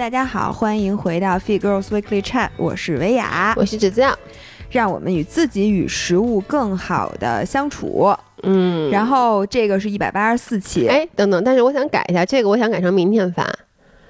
大家好，欢迎回到 Fit Girls Weekly Chat，我是维雅，我是芷酱，让我们与自己与食物更好的相处。嗯，然后这个是一百八十四期，哎，等等，但是我想改一下，这个我想改成明天发。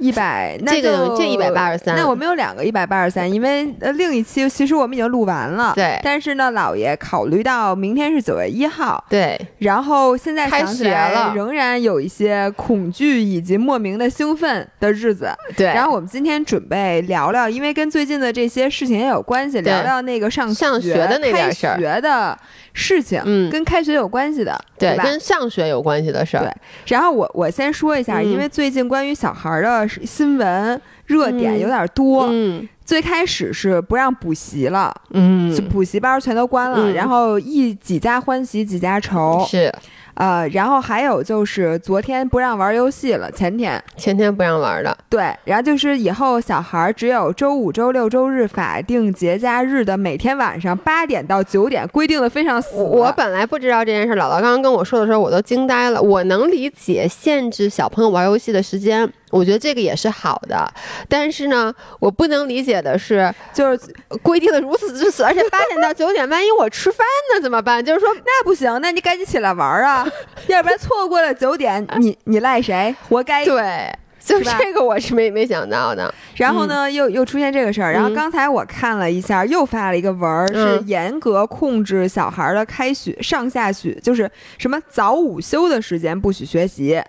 一百，这个这一百八十三，那我们有两个一百八十三，因为呃另一期其实我们已经录完了，对，但是呢，姥爷考虑到明天是九月一号，对，然后现在开学了，仍然有一些恐惧以及莫名的兴奋的日子，对，然后我们今天准备聊聊，因为跟最近的这些事情也有关系，聊聊那个上上学的那点事儿，学的事情，嗯，跟开学有关系的，对，跟上学有关系的事儿，对，然后我我先说一下，因为最近关于小孩的。新闻热点有点多，嗯，最开始是不让补习了，嗯，补习班全都关了，然后一几家欢喜几家愁，是。呃，然后还有就是昨天不让玩游戏了，前天前天不让玩的，对，然后就是以后小孩只有周五、周六、周日法定节假日的每天晚上八点到九点规定的非常死。我本来不知道这件事，姥姥刚刚跟我说的时候，我都惊呆了。我能理解限制小朋友玩游戏的时间。我觉得这个也是好的，但是呢，我不能理解的是，就是规定的如此之死，而且八点到 九点，万一我吃饭呢怎么办？就是说那不行，那你赶紧起来玩啊，要不然错过了九点，你你赖谁？活该。对，就这个我是没没想到的。然后呢，又又出现这个事儿。然后刚才我看了一下，又发了一个文儿，是严格控制小孩的开学上下学，就是什么早午休的时间不许学习。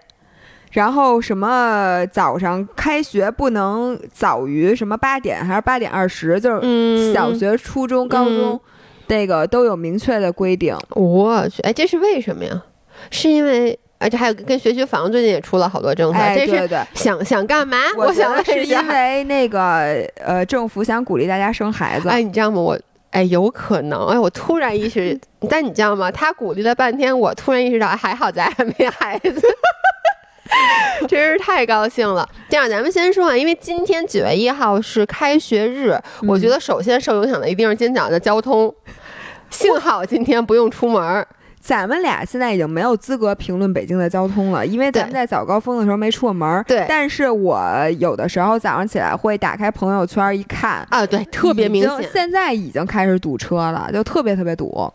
然后什么早上开学不能早于什么八点还是八点二十，就是小学、初中、高中，那个都有明确的规定。我去，哎，这是为什么呀？是因为而且还有跟学区房最近也出了好多政策，这是想想干嘛？我想是因为那个呃，政府想鼓励大家生孩子。哎，你知道吗？我哎，有可能哎，我突然意识，但你知道吗？他鼓励了半天，我突然意识到，还好咱还没孩子。真是太高兴了！这样，咱们先说啊，因为今天九月一号是开学日，我觉得首先受影响的一定是今早的交通。幸好今天不用出门。咱们俩现在已经没有资格评论北京的交通了，因为咱们在早高峰的时候没出过门。对，但是我有的时候早上起来会打开朋友圈一看啊，对，特别明显，现在已经开始堵车了，就特别特别堵。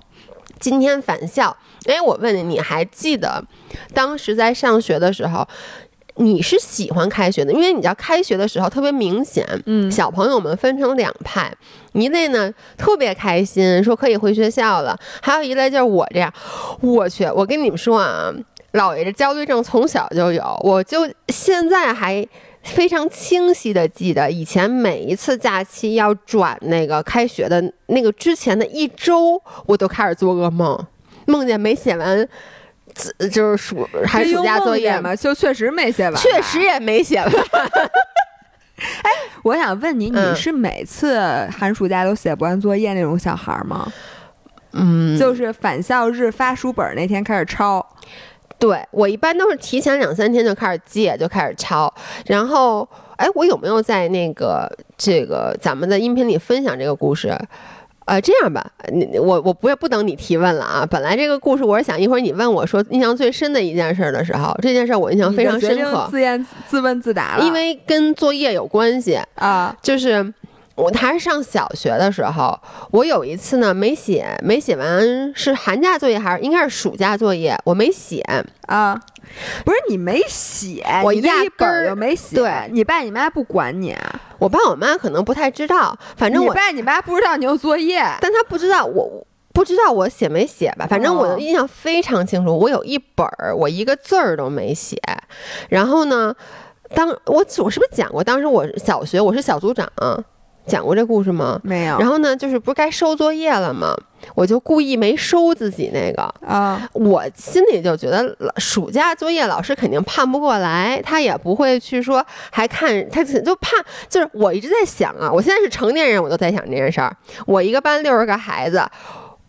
今天返校，哎，我问你，你还记得当时在上学的时候，你是喜欢开学的？因为你知道开学的时候特别明显，嗯，小朋友们分成两派，一类呢特别开心，说可以回学校了；还有一类就是我这样，我去，我跟你们说啊，姥爷这焦虑症从小就有，我就现在还。非常清晰的记得，以前每一次假期要转那个开学的那个之前的一周，我都开始做噩梦，梦见没写完，就是暑寒暑假作业嘛，就确实没写完，确实也没写完。哎，我想问你，你是每次寒暑假都写不完作业那种小孩吗？嗯，就是返校日发书本那天开始抄。对我一般都是提前两三天就开始借，就开始抄。然后，哎，我有没有在那个这个咱们的音频里分享这个故事？呃，这样吧，你我我不不等你提问了啊。本来这个故事我是想一会儿你问我说印象最深的一件事的时候，这件事我印象非常深刻。自言自问自答了，因为跟作业有关系啊，就是。我还是上小学的时候，我有一次呢没写，没写完是寒假作业还是应该是暑假作业，我没写啊，不是你没写，我压根儿就没写。对，你爸你妈不管你，我爸我妈可能不太知道，反正我爸你妈不知道你有作业，但他不知道我不知道我写没写吧，反正我的印象非常清楚，我有一本儿，我一个字儿都没写，然后呢，当我我是不是讲过，当时我小学我是小组长。讲过这故事吗？没有。然后呢，就是不是该收作业了吗？我就故意没收自己那个啊。我心里就觉得，暑假作业老师肯定判不过来，他也不会去说还看，他就怕。就是我一直在想啊，我现在是成年人，我都在想这件事儿。我一个班六十个孩子。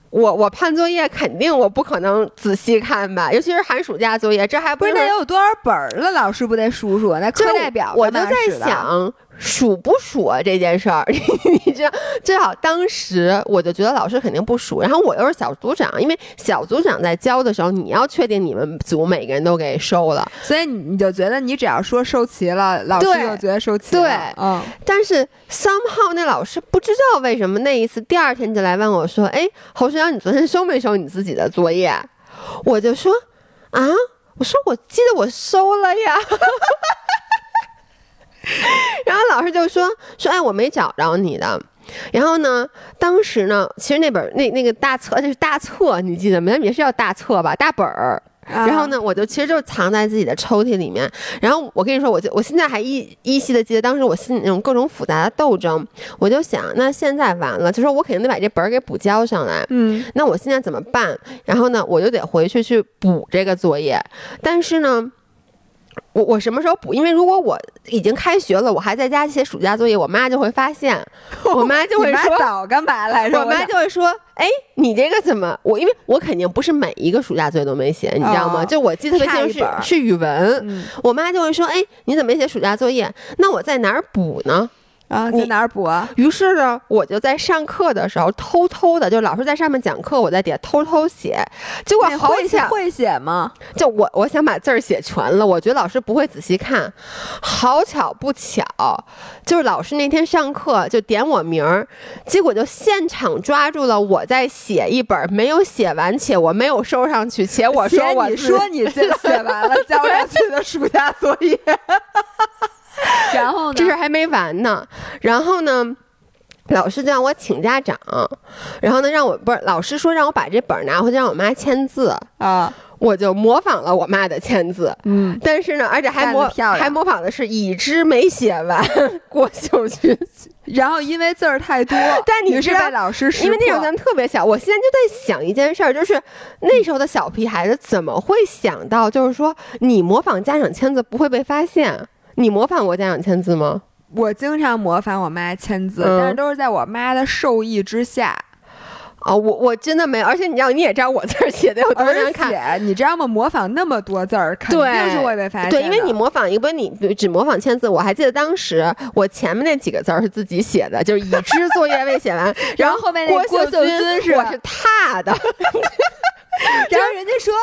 我我判作业肯定我不可能仔细看吧，尤其是寒暑假作业，这还不是那有多少本儿了，老师不得数数？那课代表我就在想，数不数啊这件事儿？你知道，最好当时我就觉得老师肯定不数，然后我又是小组长，因为小组长在教的时候，你要确定你们组每个人都给收了，所以你你就觉得你只要说收齐了，老师就觉得收齐了。对，嗯。但是 somehow 那老师不知道为什么那一次第二天就来问我说：“哎，侯学长，你昨天收没收你自己的作业？”我就说：“啊，我说我记得我收了呀。” 然后老师就说说哎，我没找着你的。然后呢，当时呢，其实那本那那个大册，就是大册，你记得没？也是叫大册吧，大本儿。然后呢，我就其实就藏在自己的抽屉里面。然后我跟你说，我就我现在还依依稀的记得当时我心里那种各种复杂的斗争。我就想，那现在完了，就说我肯定得把这本儿给补交上来。嗯，那我现在怎么办？然后呢，我就得回去去补这个作业。但是呢。我我什么时候补？因为如果我已经开学了，我还在家写暑假作业，我妈就会发现，我妈就会说早干嘛来着？我妈就会说，哎，你这个怎么？我因为我肯定不是每一个暑假作业都没写，你知道吗？就我记得特别清楚是是语文，我妈就会说，哎，你怎么没写暑假作业？那我在哪儿补呢？啊，在哪儿补啊？于是呢，我就在上课的时候偷偷的，就老师在上面讲课，我在底下偷偷写。结果好巧，会写吗？就我我想把字儿写全了，我觉得老师不会仔细看。好巧不巧，就是老师那天上课就点我名儿，结果就现场抓住了我在写一本没有写完且我没有收上去且我说我你说你这 写完了交上去的暑假作业。然后呢？这事还没完呢。然后呢，老师就让我请家长，然后呢，让我不是老师说让我把这本拿回去让我妈签字啊。我就模仿了我妈的签字，嗯。但是呢，而且还模还模仿的是已知没写完郭秀去。然后因为字儿太多，但你是被老师因为那时候咱们特别小，我现在就在想一件事儿，就是那时候的小屁孩子怎么会想到，就是说你模仿家长签字不会被发现。你模仿过家长签字吗？我经常模仿我妈签字，但是都是在我妈的授意之下。啊，我我真的没有，而且你知道，你也知道我字儿写的有多难看。你知道吗？模仿那么多字儿，肯定是会被发现。对，因为你模仿一个，不是你只模仿签字。我还记得当时我前面那几个字儿是自己写的，就是已知作业未写完，然后后面那郭秀军是我是 踏的。然后人家说：“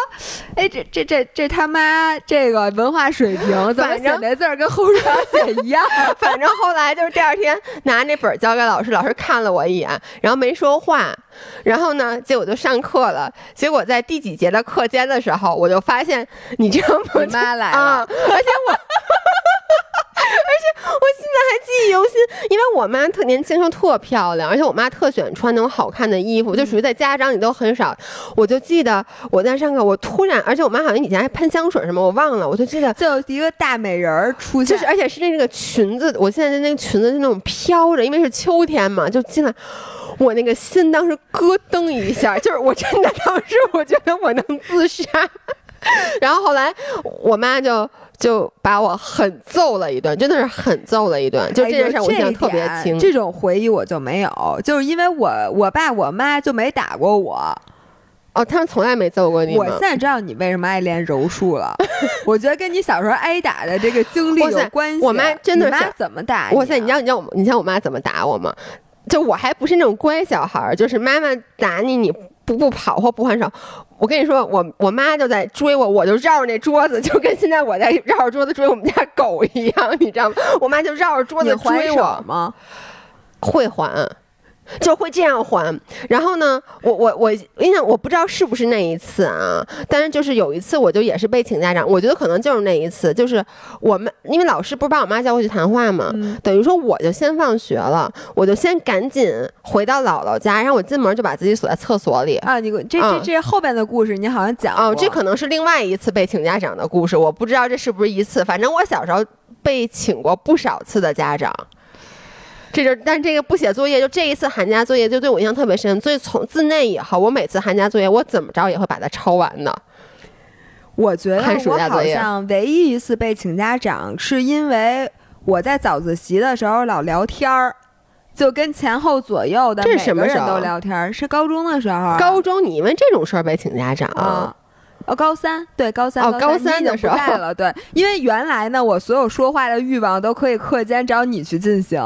哎，这这这这他妈这个文化水平，怎么写那字儿跟后书上写一样？反正后来就是第二天拿那本交给老师，老师看了我一眼，然后没说话。然后呢，结果就上课了。结果在第几节的课间的时候，我就发现你这样，我妈来了，而且我。”而且我现在我妈特年轻时候特漂亮，而且我妈特喜欢穿那种好看的衣服，就属于在家长里都很少。我就记得我在上课，我突然，而且我妈好像以前还喷香水什么，我忘了。我就记得就一个大美人儿出现，就是而且是那个裙子，我现在的那个裙子是那种飘着，因为是秋天嘛，就进来，我那个心当时咯噔一下，就是我真的当时我觉得我能自杀。然后后来我妈就。就把我狠揍了一顿，真的是狠揍了一顿。就这件事，我印象特别清。这种回忆我就没有，就是因为我我爸我妈就没打过我。哦，他们从来没揍过你。我现在知道你为什么爱练柔术了。我觉得跟你小时候挨打的这个经历有关系。我妈真的是怎么打？哇塞，你知道你知道我你像我妈怎么打我吗？就我还不是那种乖小孩儿，就是妈妈打你你。不不跑或不还手，我跟你说，我我妈就在追我，我就绕着那桌子，就跟现在我在绕着桌子追我们家狗一样，你知道吗？我妈就绕着桌子追我吗？会还。就会这样还，然后呢，我我我，因为，我不知道是不是那一次啊，但是就是有一次，我就也是被请家长，我觉得可能就是那一次，就是我们因为老师不是把我妈叫过去谈话嘛，等于说我就先放学了，我就先赶紧回到姥姥家，然后我进门就把自己锁在厕所里啊。你这这这后边的故事你好像讲哦，这可能是另外一次被请家长的故事，我不知道这是不是一次，反正我小时候被请过不少次的家长。这就，但这个不写作业，就这一次寒假作业就对我印象特别深。所以从自那以后，我每次寒假作业，我怎么着也会把它抄完的。我觉得我好像唯一一次被请家长，是因为我在早自习的时候老聊天儿，就跟前后左右的每个人都聊天儿。是高中的时候。高中你因为这种事儿被请家长？哦，高三对高三哦，高三的时候了，对，因为原来呢，我所有说话的欲望都可以课间找你去进行，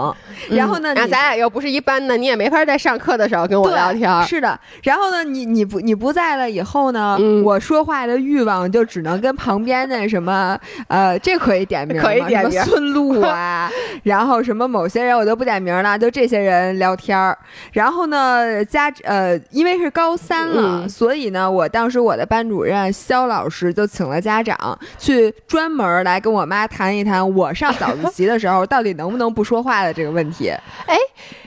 然后呢，咱俩又不是一班的，你也没法在上课的时候跟我聊天。是的，然后呢，你你不你不在了以后呢，我说话的欲望就只能跟旁边的什么呃，这可以点名，可以点名，孙露啊，然后什么某些人我都不点名了，就这些人聊天儿。然后呢，家呃，因为是高三了，所以呢，我当时我的班主任。肖老师就请了家长去专门来跟我妈谈一谈，我上早自习的时候到底能不能不说话的这个问题。哎，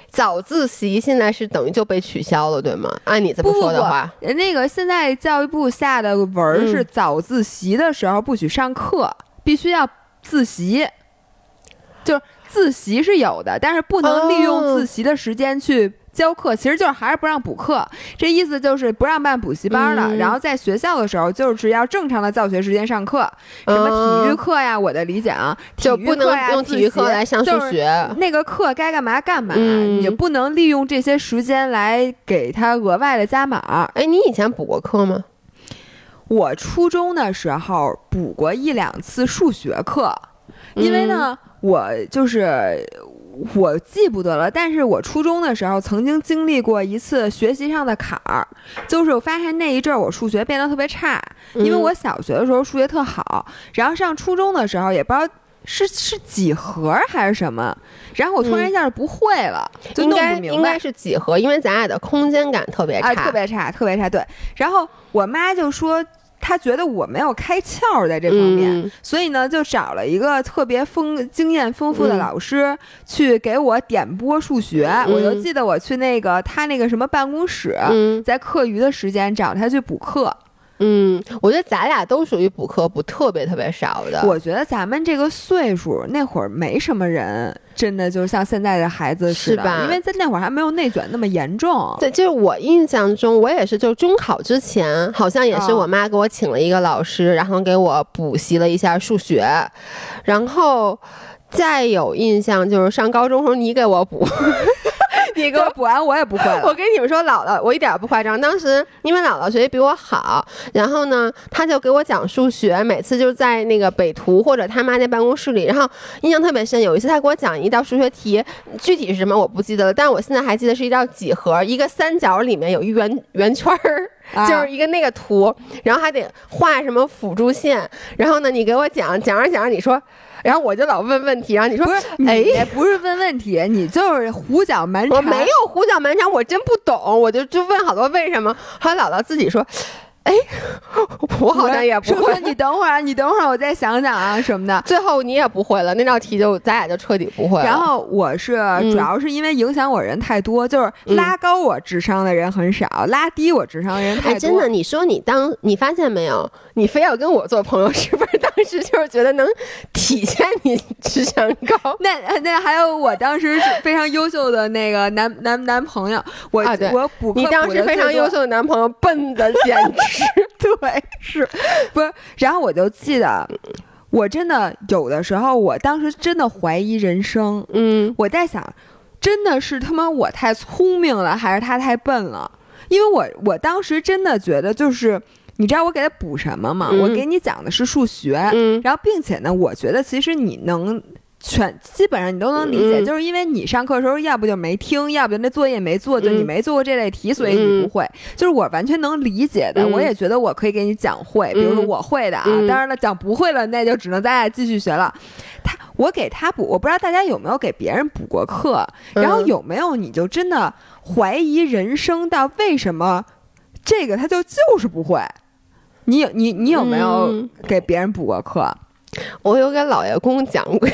早自习现在是等于就被取消了，对吗？按你这么说的话，那个现在教育部下的文是早自习的时候不许上课，必须要自习。就是自习是有的，但是不能利用自习的时间去。教课其实就是还是不让补课，这意思就是不让办补习班了。然后在学校的时候，就是要正常的教学时间上课，什么体育课呀，我的理解啊，就不能用体育课来上数学。那个课该干嘛干嘛，也不能利用这些时间来给他额外的加码。哎，你以前补过课吗？我初中的时候补过一两次数学课，因为呢，我就是。我记不得了，但是我初中的时候曾经经历过一次学习上的坎儿，就是我发现那一阵儿我数学变得特别差，因为我小学的时候数学特好，然后上初中的时候也不知道是是几何还是什么，然后我突然一下就不会了，就弄不明白。应该是几何，因为咱俩的空间感特别差，特别差，特别差。对，然后我妈就说。他觉得我没有开窍在这方面，所以呢，就找了一个特别丰经验丰富的老师去给我点拨数学。我就记得我去那个他那个什么办公室，在课余的时间找他去补课。嗯，我觉得咱俩都属于补课补特别特别少的。我觉得咱们这个岁数那会儿没什么人，真的就像现在的孩子似的，因为在那会儿还没有内卷那么严重。对，就是我印象中，我也是，就中考之前，好像也是我妈给我请了一个老师，然后给我补习了一下数学，然后再有印象就是上高中时候你给我补。你给我补完，我也不会。我跟你们说，姥姥，我一点不夸张。当时因为姥姥学习比我好，然后呢，她就给我讲数学，每次就在那个北图或者他妈那办公室里。然后印象特别深，有一次她给我讲一道数学题，具体是什么我不记得了，但我现在还记得是一道几何，一个三角里面有一圆圆圈儿，就是一个那个图，然后还得画什么辅助线。然后呢，你给我讲讲着讲着，你说。然后我就老问问题，然后你说，哎，不是问问题，你就是胡搅蛮缠。我没有胡搅蛮缠，我真不懂，我就就问好多为什么。后来姥姥自己说。哎，我好像也不会。你等会儿，你等会儿，我再想想啊什么的。最后你也不会了，那道题就咱俩就彻底不会了。然后我是主要是因为影响我人太多，就是拉高我智商的人很少，拉低我智商的人太多。真的，你说你当你发现没有，你非要跟我做朋友，是不是当时就是觉得能体现你智商高？那那还有我当时是非常优秀的那个男男男朋友，我我补你当时非常优秀的男朋友笨的简直。是，对，是，不是？然后我就记得，我真的有的时候，我当时真的怀疑人生。嗯，我在想，真的是他妈我太聪明了，还是他太笨了？因为我我当时真的觉得，就是你知道我给他补什么吗？我给你讲的是数学，然后并且呢，我觉得其实你能。全基本上你都能理解，就是因为你上课的时候要不就没听，要不就那作业没做，就你没做过这类题，所以你不会。就是我完全能理解的，我也觉得我可以给你讲会，比如说我会的啊。当然了，讲不会了，那就只能咱俩继续学了。他，我给他补，我不知道大家有没有给别人补过课，然后有没有你就真的怀疑人生到为什么这个他就就是不会？你有你你有没有给别人补过课？我有给老爷公讲过。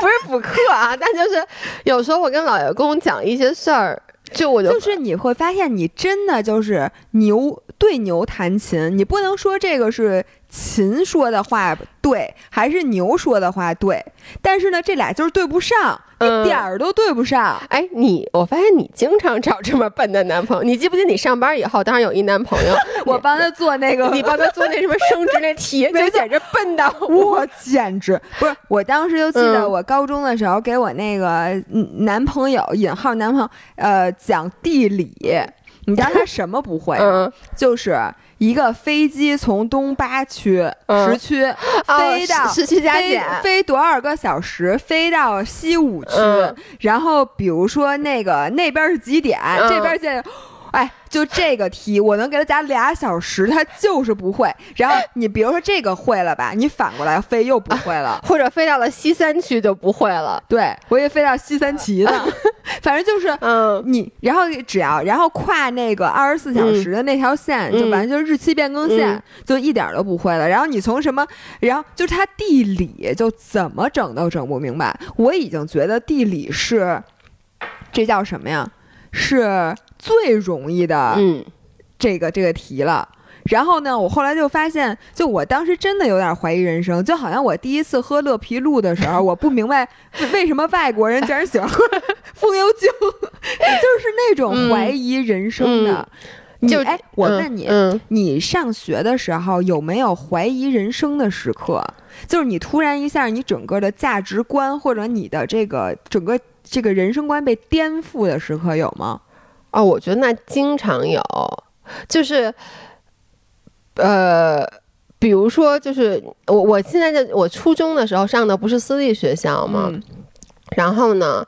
不是补课啊，但就是有时候我跟老爷工讲一些事儿，就我就就是你会发现，你真的就是牛对牛弹琴，你不能说这个是。琴说的话对，还是牛说的话对？但是呢，这俩就是对不上，一点儿都对不上。哎，你，我发现你经常找这么笨的男朋友。你记不记得你上班以后，当时有一男朋友，我帮他做那个，你帮他做那什么升职那题，就简直笨到我简直不是。我当时就记得，我高中的时候给我那个男朋友（引号男朋友）呃讲地理，你知道他什么不会？就是。一个飞机从东八区十区飞到时区加减，飞多少个小时？飞到西五区，然后比如说那个那边是几点？这边现在。哎，就这个题，我能给他讲俩小时，他就是不会。然后你比如说这个会了吧，你反过来飞又不会了，或者飞到了西三区就不会了。对，我也飞到西三旗呢。反正就是，嗯，你然后只要然后跨那个二十四小时的那条线，就反正就是日期变更线，就一点都不会了。然后你从什么，然后就是他地理就怎么整都整不明白。我已经觉得地理是，这叫什么呀？是。最容易的，嗯，这个这个题了。然后呢，我后来就发现，就我当时真的有点怀疑人生，就好像我第一次喝乐皮露的时候，我不明白为什么外国人竟然喜欢喝风油精，就是那种怀疑人生的。就哎，我问你，你上学的时候有没有怀疑人生的时刻？就是你突然一下，你整个的价值观或者你的这个整个这个人生观被颠覆的时刻有吗？哦，我觉得那经常有，就是，呃，比如说，就是我我现在在我初中的时候上的不是私立学校嘛，然后呢，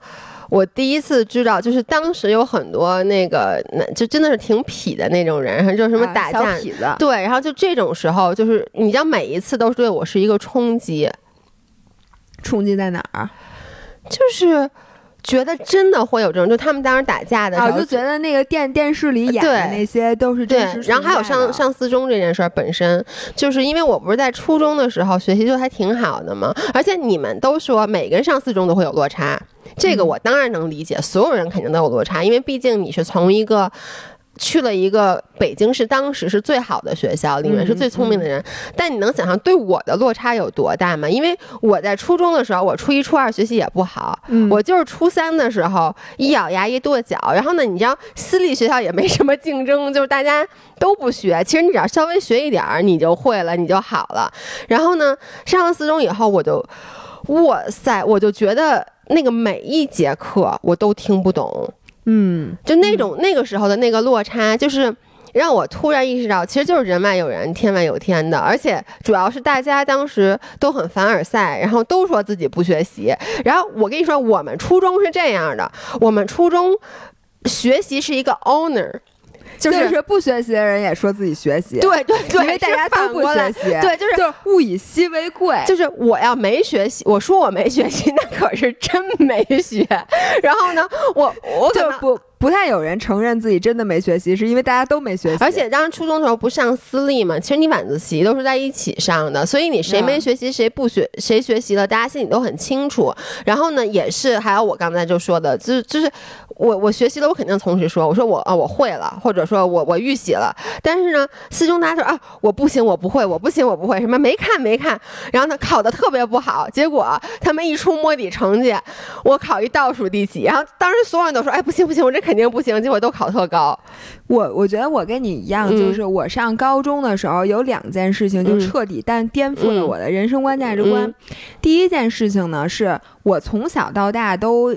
我第一次知道，就是当时有很多那个，那就真的是挺痞的那种人，就什么打架对，然后就这种时候，就是你知道，每一次都是对我是一个冲击，冲击在哪儿？就是。觉得真的会有这种，就他们当时打架的时候，就觉得那个电电视里演的那些都是真实。然后还有上上四中这件事儿本身，就是因为我不是在初中的时候学习就还挺好的嘛，而且你们都说每个人上四中都会有落差，这个我当然能理解，所有人肯定都有落差，因为毕竟你是从一个。去了一个北京市当时是最好的学校，里面是最聪明的人。但你能想象对我的落差有多大吗？因为我在初中的时候，我初一、初二学习也不好，我就是初三的时候一咬牙一跺脚。然后呢，你知道私立学校也没什么竞争，就是大家都不学。其实你只要稍微学一点儿，你就会了，你就好了。然后呢，上了四中以后，我就哇塞，我就觉得那个每一节课我都听不懂。嗯，就那种那个时候的那个落差，就是让我突然意识到，其实就是人外有人，天外有天的。而且主要是大家当时都很凡尔赛，然后都说自己不学习。然后我跟你说，我们初中是这样的，我们初中学习是一个 honor。就是不学习的人也说自己学习，对对对，因为大家都不学习，对，就是就是物以稀为贵，就是我要没学习，我说我没学习，那可是真没学。然后呢，我我就不。不太有人承认自己真的没学习，是因为大家都没学习。而且当时初中的时候不上私立嘛，其实你晚自习都是在一起上的，所以你谁没学习，谁不学，谁学习了，大家心里都很清楚。然后呢，也是还有我刚才就说的，就是就是我我学习了，我肯定同时说，我说我啊我会了，或者说我我预习了。但是呢，四中大家说啊我不行，我不会，我不行，我不会，什么没看没看，然后呢考的特别不好，结果他们一出摸底成绩，我考一倒数第几，然后当时所有人都说，哎不行不行，我这。肯定不行，结果都考特高。我我觉得我跟你一样，就是我上高中的时候有两件事情就彻底但颠覆了我的人生观价值观。第一件事情呢，是我从小到大都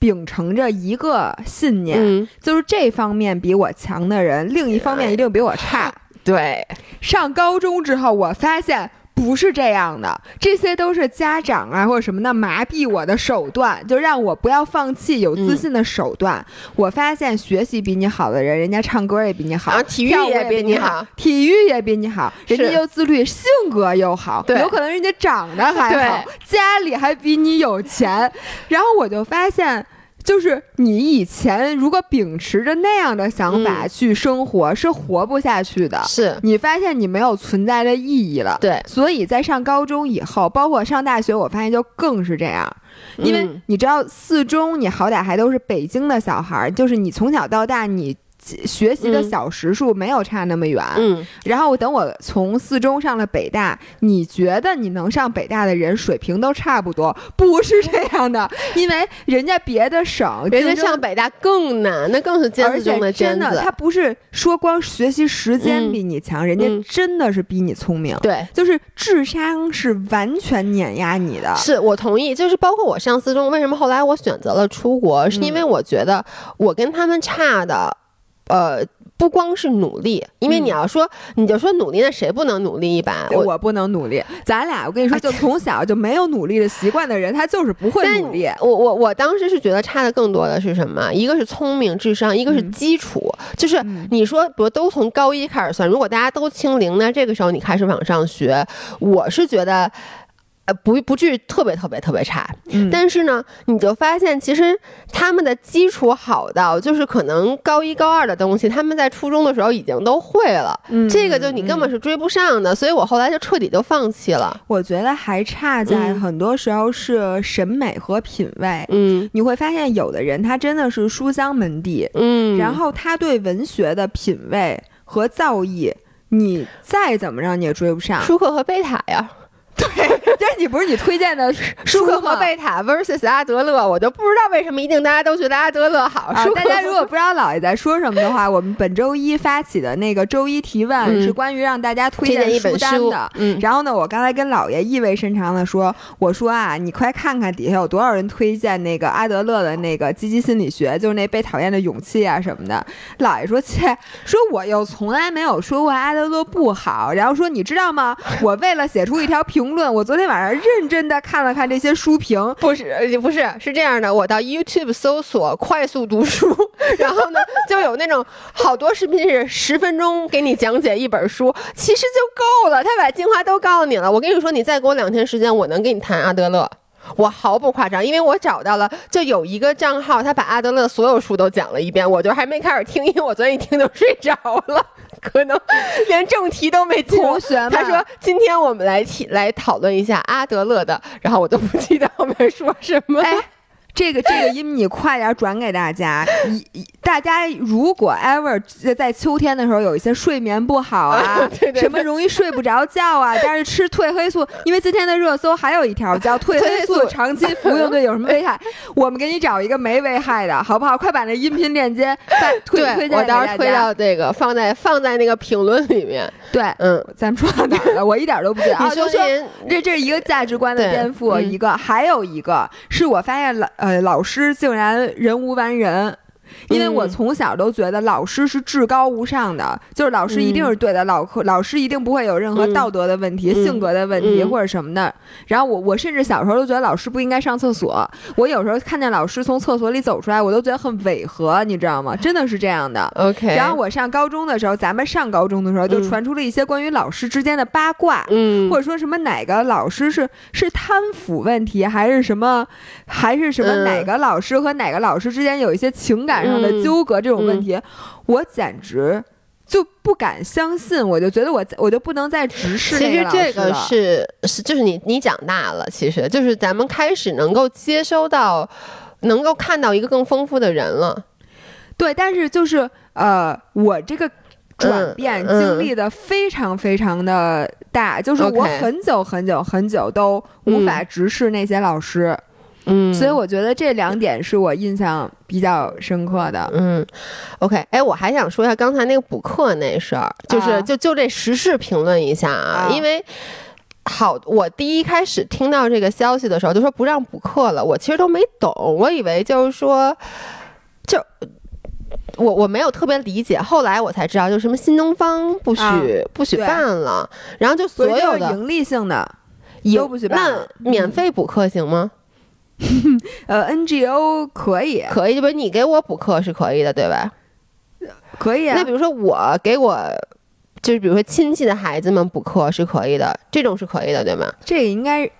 秉承着一个信念，就是这方面比我强的人，另一方面一定比我差。对，上高中之后，我发现。不是这样的，这些都是家长啊或者什么的麻痹我的手段，就让我不要放弃有自信的手段。我发现学习比你好的人，人家唱歌也比你好，体育也比你好，体育也比你好，人家又自律，性格又好，有可能人家长得还好，家里还比你有钱。然后我就发现。就是你以前如果秉持着那样的想法去生活，是活不下去的。是你发现你没有存在的意义了。对，所以在上高中以后，包括上大学，我发现就更是这样。因为你知道，四中你好歹还都是北京的小孩儿，就是你从小到大你。学习的小时数没有差那么远，嗯，然后等我从四中上了北大，你觉得你能上北大的人水平都差不多？不是这样的，因为人家别的省，人家上北大更难，那更是尖子中的尖子。他不是说光学习时间比你强，人家真的是比你聪明，对，就是智商是完全碾压你的。是我同意，就是包括我上四中，为什么后来我选择了出国，是因为我觉得我跟他们差的。呃，不光是努力，因为你要说，你就说努力，那谁不能努力一把？我不能努力。咱俩，我跟你说，就从小就没有努力的习惯的人，他就是不会努力。我我我当时是觉得差的更多的是什么？一个是聪明智商，一个是基础。就是你说，比如都从高一开始算，如果大家都清零，那这个时候你开始往上学，我是觉得。不不至于特别特别特别差，但是呢，你就发现其实他们的基础好到，就是可能高一高二的东西，他们在初中的时候已经都会了，这个就你根本是追不上的，所以我后来就彻底就放弃了。我觉得还差在很多时候是审美和品味，嗯，你会发现有的人他真的是书香门第，嗯，然后他对文学的品味和造诣，你再怎么着你也追不上。舒克和贝塔呀。对，但是你不是你推荐的舒克和贝塔 versus 阿德勒，我就不知道为什么一定大家都觉得阿德勒好。大家如果不知道姥爷在说什么的话，我们本周一发起的那个周一提问是关于让大家推荐一本书的。嗯，然后呢，我刚才跟姥爷意味深长的说，我说啊，你快看看底下有多少人推荐那个阿德勒的那个积极心理学，就是那被讨厌的勇气啊什么的。姥爷说切，说我又从来没有说过阿德勒不好。然后说你知道吗？我为了写出一条评。论我昨天晚上认真的看了看这些书评，不是不是是这样的，我到 YouTube 搜索快速读书，然后呢就有那种好多视频是十分钟给你讲解一本书，其实就够了，他把精华都告诉你了。我跟你说，你再给我两天时间，我能给你谈阿德勒，我毫不夸张，因为我找到了，就有一个账号，他把阿德勒所有书都讲了一遍，我就还没开始听，因为我昨天一听就睡着了。可能连正题都没 同学，他说：“今天我们来提来讨论一下阿德勒的。”然后我都不记得后面说什么。这个这个音你快点转给大家。一大家如果 ever 在秋天的时候有一些睡眠不好啊，什么容易睡不着觉啊，但是吃褪黑素，因为今天的热搜还有一条叫褪黑素长期服用对有什么危害？我们给你找一个没危害的，好不好？快把那音频链接推推荐我到时候推到这个放在放在那个评论里面。对，嗯，咱们说到哪儿了？我一点都不记得。啊，就说这这是一个价值观的颠覆，一个还有一个是我发现了。呃，老师竟然人无完人。因为我从小都觉得老师是至高无上的，就是老师一定是对的，老课老师一定不会有任何道德的问题、性格的问题或者什么的。然后我我甚至小时候都觉得老师不应该上厕所。我有时候看见老师从厕所里走出来，我都觉得很违和，你知道吗？真的是这样的。OK。然后我上高中的时候，咱们上高中的时候就传出了一些关于老师之间的八卦，嗯，或者说什么哪个老师是是贪腐问题，还是什么，还是什么哪个老师和哪个老师之间有一些情感。上的纠葛这种问题，我简直就不敢相信。我就觉得我我就不能再直视其实这个是是就是你你长大了，其实就是咱们开始能够接收到，能够看到一个更丰富的人了。对，但是就是呃，我这个转变经历的非常非常的大，就是我很久很久很久都无法直视那些老师。嗯，所以我觉得这两点是我印象比较深刻的。嗯，OK，哎，我还想说一下刚才那个补课那事儿，就是就就这时事评论一下啊，因为好，我第一开始听到这个消息的时候就说不让补课了，我其实都没懂，我以为就是说，就我我没有特别理解，后来我才知道，就什么新东方不许不许办了，然后就所有的盈利性的都不许办，免费补课行吗？呃，NGO 可以，可以，就比如你给我补课是可以的，对吧？可以啊。那比如说我给我，就是比如说亲戚的孩子们补课是可以的，这种是可以的，对吗？这个应该。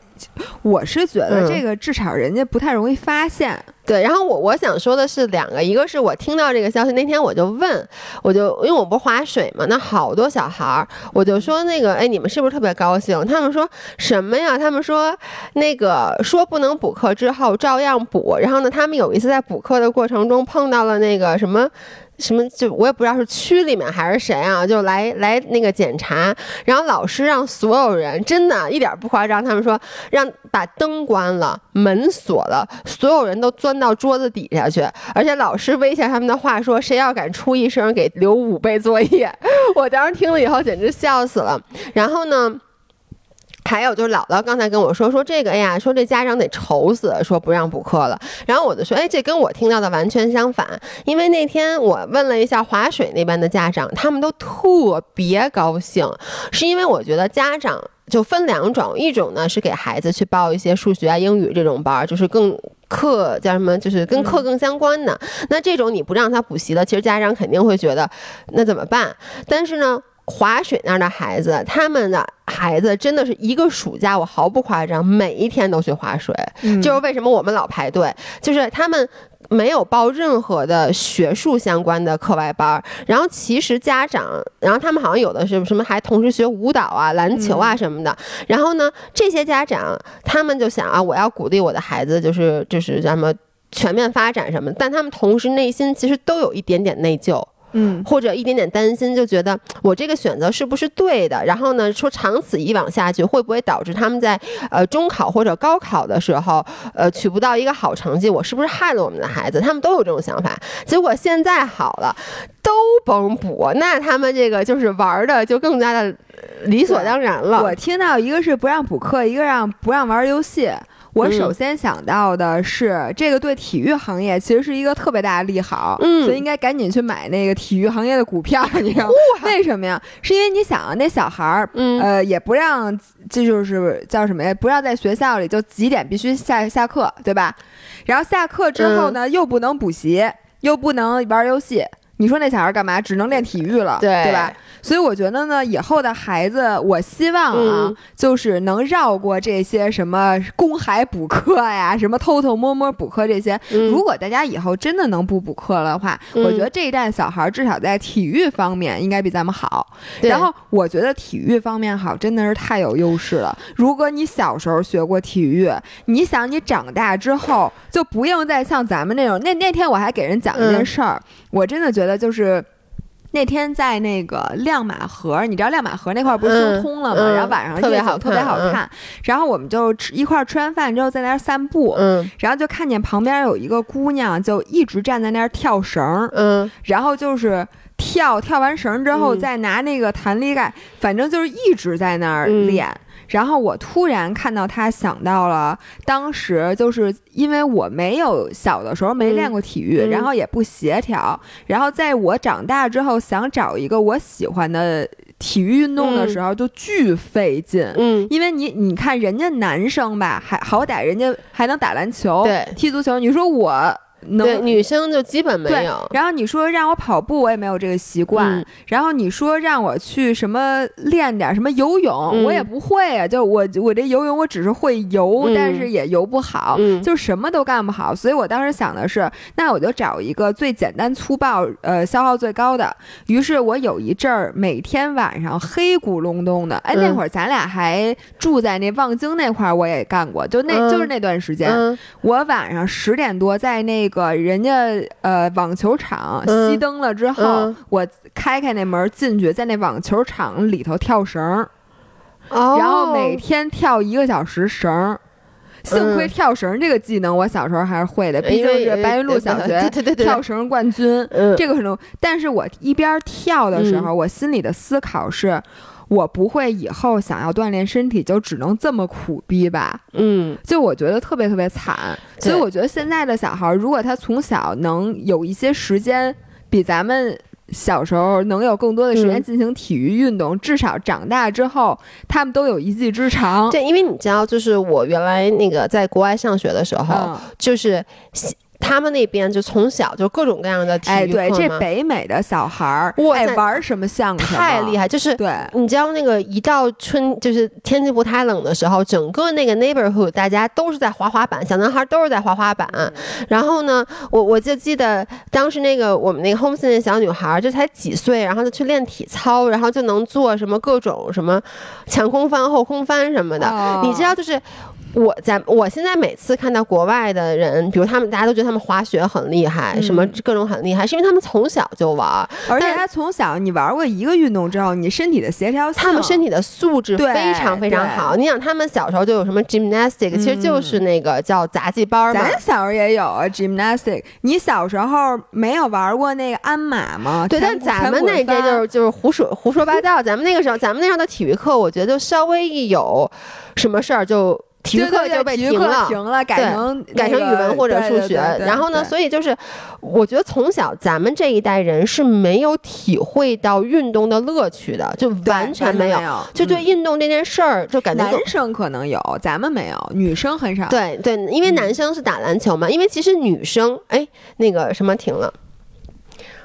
我是觉得这个至少人家不太容易发现。对，然后我我想说的是两个，一个是我听到这个消息那天我就问，我就因为我不是划水嘛，那好多小孩儿，我就说那个，哎，你们是不是特别高兴？他们说什么呀？他们说那个说不能补课之后照样补，然后呢，他们有一次在补课的过程中碰到了那个什么。什么就我也不知道是区里面还是谁啊，就来来那个检查，然后老师让所有人真的一点不夸张，他们说让把灯关了，门锁了，所有人都钻到桌子底下去，而且老师威胁他们的话说，谁要敢出一声，给留五倍作业。我当时听了以后简直笑死了。然后呢？还有就是姥姥刚才跟我说说这个，哎呀，说这家长得愁死，说不让补课了。然后我就说，哎，这跟我听到的完全相反。因为那天我问了一下划水那边的家长，他们都特别高兴，是因为我觉得家长就分两种，一种呢是给孩子去报一些数学啊、英语这种班，就是更课叫什么，就是跟课更相关的。那这种你不让他补习了，其实家长肯定会觉得那怎么办？但是呢。滑水那儿的孩子，他们的孩子真的是一个暑假，我毫不夸张，每一天都去划水。就是为什么我们老排队，就是他们没有报任何的学术相关的课外班。然后其实家长，然后他们好像有的是什么还同时学舞蹈啊、篮球啊什么的。然后呢，这些家长他们就想啊，我要鼓励我的孩子，就是就是什么全面发展什么，但他们同时内心其实都有一点点内疚。嗯，或者一点点担心，就觉得 我这个选择是不是对的？然后呢，说长此以往下去，会不会导致他们在呃中考或者高考的时候，呃取不到一个好成绩？我是不是害了我们的孩子？他们都有这种想法。结果现在好了，都甭补，那他们这个就是玩的就更加的理所当然了。我听到一个是不让补课，一个让不让玩游戏。我首先想到的是，这个对体育行业其实是一个特别大的利好，嗯，所以应该赶紧去买那个体育行业的股票。你知道 为什么呀？是因为你想啊，那小孩儿，呃，也不让，这就是叫什么呀？不让在学校里就几点必须下下课，对吧？然后下课之后呢，又不能补习，又不能玩游戏。你说那小孩干嘛？只能练体育了，对对吧？所以我觉得呢，以后的孩子，我希望啊，就是能绕过这些什么公海补课呀，什么偷偷摸摸补课这些。如果大家以后真的能不补课的话，我觉得这一代小孩至少在体育方面应该比咱们好。然后我觉得体育方面好，真的是太有优势了。如果你小时候学过体育，你想你长大之后就不用再像咱们那种。那那天我还给人讲一件事儿，我真的觉得。就是那天在那个亮马河，你知道亮马河那块不是修通了吗？然后晚上特别好，特别好看。然后我们就吃一块吃完饭之后在那儿散步，嗯，然后就看见旁边有一个姑娘，就一直站在那儿跳绳，嗯，然后就是跳跳完绳之后再拿那个弹力带，反正就是一直在那儿练。然后我突然看到他，想到了当时，就是因为我没有小的时候没练过体育，然后也不协调，然后在我长大之后想找一个我喜欢的体育运动的时候，就巨费劲。嗯，因为你你看人家男生吧，还好歹人家还能打篮球、踢足球，你说我。对，女生就基本没有。然后你说让我跑步，我也没有这个习惯。然后你说让我去什么练点什么游泳，我也不会啊。就我我这游泳，我只是会游，但是也游不好，就什么都干不好。所以我当时想的是，那我就找一个最简单粗暴，呃，消耗最高的。于是我有一阵儿每天晚上黑咕隆咚的，哎，那会儿咱俩还住在那望京那块儿，我也干过，就那就是那段时间，我晚上十点多在那。个人家呃网球场熄灯了之后，我开开那门进去，在那网球场里头跳绳，然后每天跳一个小时绳。幸亏跳绳这个技能我小时候还是会的，毕竟是白云路小学跳绳冠军，这个可能。但是我一边跳的时候，我心里的思考是。我不会以后想要锻炼身体，就只能这么苦逼吧？嗯，就我觉得特别特别惨。所以我觉得现在的小孩，如果他从小能有一些时间，比咱们小时候能有更多的时间进行体育运动，至少长大之后他们都有一技之长。对，因为你知道，就是我原来那个在国外上学的时候，就是。他们那边就从小就各种各样的体育课哎，对，这北美的小孩儿爱玩什么项目太厉害，就是对，你知道那个一到春就是天气不太冷的时候，整个那个 neighborhood 大家都是在滑滑板，小男孩都是在滑滑板。然后呢，我我就记得当时那个我们那个 home s 的小女孩，就才几岁，然后就去练体操，然后就能做什么各种什么前空翻、后空翻什么的。你知道，就是我在我现在每次看到国外的人，比如他们，大家都觉得他们滑雪很厉害，什么各种很厉害，是因为他们从小就玩，而且他从小你玩过一个运动之后，你身体的协调性，他们身体的素质非常非常好。你想，他们小时候就有什么 gymnastic，其实就是那个叫杂技班嘛。咱小时候也有啊 gymnastic。你小时候没有玩过那个鞍马吗？对，但咱们那这就是就是胡说胡说八道。咱们那个时候，咱们那时候的体育课，我觉得就稍微一有什么事儿就。体育课就被停了，停了，改成改成语文或者数学。然后呢，所以就是，我觉得从小咱们这一代人是没有体会到运动的乐趣的，就完全没有，就对运动这件事儿就感觉。男生可能有，咱们没有，女生很少。对对，因为男生是打篮球嘛，因为其实女生，哎，那个什么停了。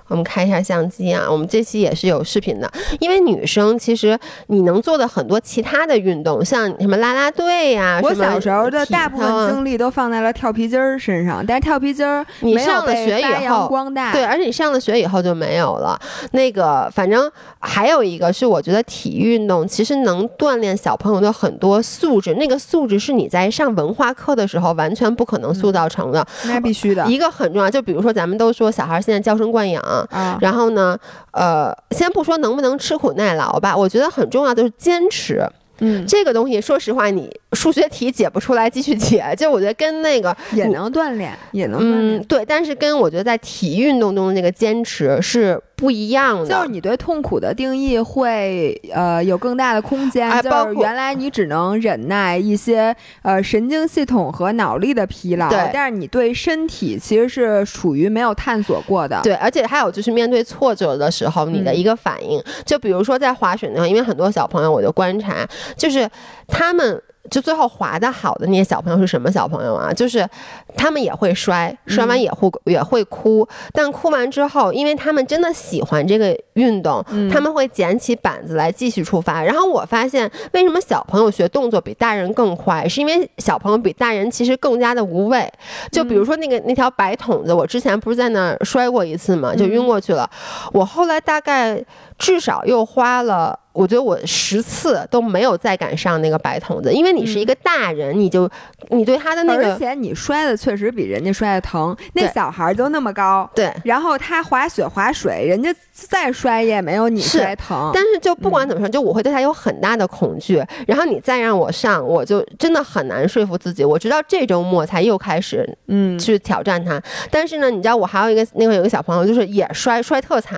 我们开一下相机啊，我们这期也是有视频的。因为女生其实你能做的很多其他的运动，像什么拉拉队呀，我小时候的大部分精力都放在了跳皮筋儿身上。但是跳皮筋儿，你上了学以后，光大对，而且你上了学以后就没有了。那个，反正还有一个是，我觉得体育运动其实能锻炼小朋友的很多素质。那个素质是你在上文化课的时候完全不可能塑造成的。那必须的。一个很重要，就比如说咱们都说小孩现在娇生惯养。啊，然后呢，呃，先不说能不能吃苦耐劳吧，我觉得很重要的是坚持。嗯，这个东西，说实话，你数学题解不出来，继续解。就我觉得跟那个也能锻炼，也能锻炼。对，但是跟我觉得在体育运动中的那个坚持是。不一样的，就是你对痛苦的定义会呃有更大的空间。就是原来你只能忍耐一些呃神经系统和脑力的疲劳，对。但是你对身体其实是属于没有探索过的。对，而且还有就是面对挫折的时候，你的一个反应，就比如说在滑雪那块，因为很多小朋友，我就观察，就是他们。就最后滑的好的那些小朋友是什么小朋友啊？就是他们也会摔，摔完也会也会哭，但哭完之后，因为他们真的喜欢这个运动，他们会捡起板子来继续出发。然后我发现，为什么小朋友学动作比大人更快？是因为小朋友比大人其实更加的无畏。就比如说那个那条白筒子，我之前不是在那儿摔过一次嘛，就晕过去了。我后来大概至少又花了。我觉得我十次都没有再敢上那个白桶子，因为你是一个大人，你就你对他的那个，而且你摔的确实比人家摔的疼。那小孩就那么高，对，然后他滑雪滑水，人家再摔也没有你摔疼。但是就不管怎么说，就我会对他有很大的恐惧。然后你再让我上，我就真的很难说服自己。我直到这周末才又开始嗯去挑战他。但是呢，你知道我还有一个那个有一个小朋友，就是也摔摔特惨，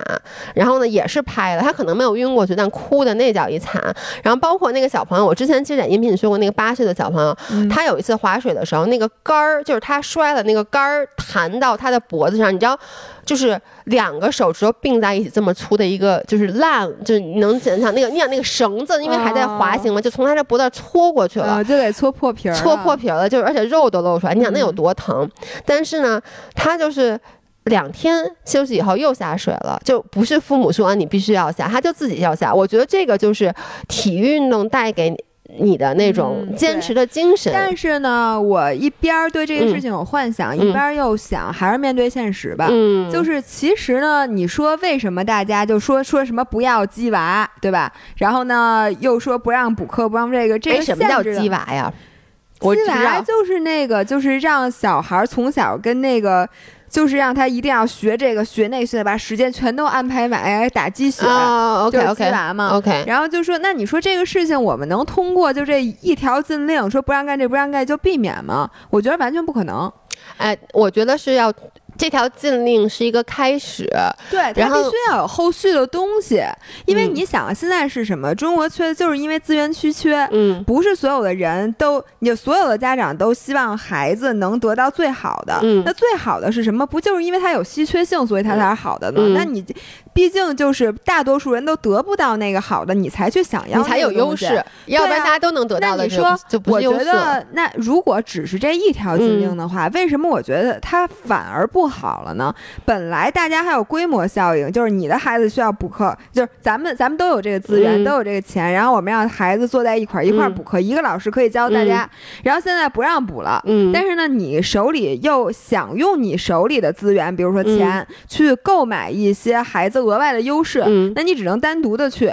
然后呢也是拍了，他可能没有晕过去，但哭的。的那叫一惨，然后包括那个小朋友，我之前其实在音频里说过，那个八岁的小朋友，他有一次划水的时候，那个杆儿就是他摔了，那个杆儿弹到他的脖子上，你知道，就是两个手指头并在一起这么粗的一个，就是烂，就是你能想象那个，你想那个绳子，因为还在滑行嘛，就从他这脖子搓过去了，就得搓破皮儿，搓破皮了，就是而且肉都露出来，你想那有多疼？但是呢，他就是。两天休息以后又下水了，就不是父母说你必须要下，他就自己要下。我觉得这个就是体育运动带给你的那种坚持的精神。但是呢，我一边对这个事情有幻想，一边又想还是面对现实吧。嗯，就是其实呢，你说为什么大家就说说什么不要鸡娃，对吧？然后呢，又说不让补课，不让这个这个什么叫鸡娃呀？鸡娃就是那个，就是让小孩从小跟那个。就是让他一定要学这个学那学，把时间全都安排满，打鸡血，就鸡娃嘛。OK，然后就说，那你说这个事情，我们能通过就这一条禁令，说不让干这不让干就避免吗？我觉得完全不可能。哎，我觉得是要。这条禁令是一个开始，对，它必须要有后续的东西，因为你想，现在是什么？中国缺的就是因为资源稀缺，嗯，不是所有的人都，你所有的家长都希望孩子能得到最好的，嗯，那最好的是什么？不就是因为它有稀缺性，所以它才是好的吗？那你。毕竟就是大多数人都得不到那个好的，你才去想要，你才有优势。要不然大家都能得到的，你说就不我觉得那如果只是这一条禁令的话，为什么我觉得它反而不好了呢？本来大家还有规模效应，就是你的孩子需要补课，就是咱们咱们都有这个资源，都有这个钱，然后我们让孩子坐在一块儿一块儿补课，一个老师可以教大家。然后现在不让补了，嗯，但是呢，你手里又想用你手里的资源，比如说钱，去购买一些孩子额外的优势。嗯，那你只能单独的去，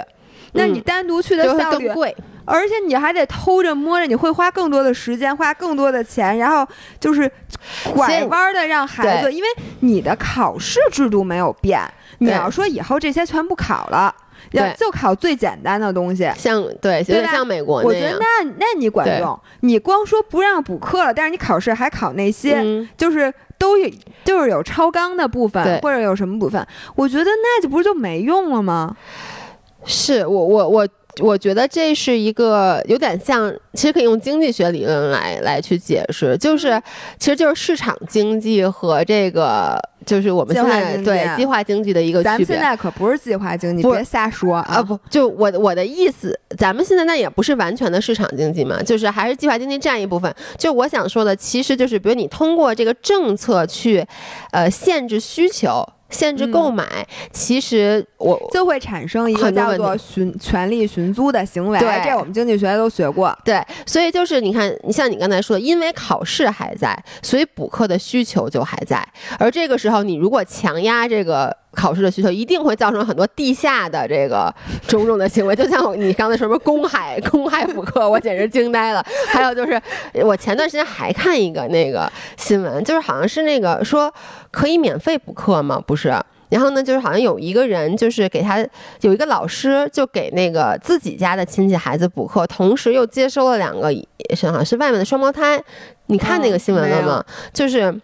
那你单独去的效率贵。而且你还得偷着摸着，你会花更多的时间，花更多的钱，然后就是拐弯的让孩子，因为你的考试制度没有变，你要说以后这些全部考了。要就考最简单的东西，像对，对像美国我觉得那那你管用，你光说不让补课了，但是你考试还考那些，就是都有就是有超纲的部分，或者有什么部分，我觉得那就不是就没用了吗？是我我我。我觉得这是一个有点像，其实可以用经济学理论来来去解释，就是其实就是市场经济和这个就是我们现在对计划经济的一个区别。咱们现在可不是计划经济，别瞎说啊！不，就我我的意思，咱们现在那也不是完全的市场经济嘛，就是还是计划经济占一部分。就我想说的，其实就是比如你通过这个政策去，呃，限制需求。限制购买，其实我就会产生一个叫做寻权利寻租的行为。对，这我们经济学都学过。对，所以就是你看，你像你刚才说的，因为考试还在，所以补课的需求就还在。而这个时候，你如果强压这个。考试的需求一定会造成很多地下的这个种种的行为，就像你刚才说什么公海公海补课，我简直惊呆了。还有就是，我前段时间还看一个那个新闻，就是好像是那个说可以免费补课吗？不是，然后呢，就是好像有一个人就是给他有一个老师就给那个自己家的亲戚孩子补课，同时又接收了两个是好像是外面的双胞胎。你看那个新闻了吗？就是。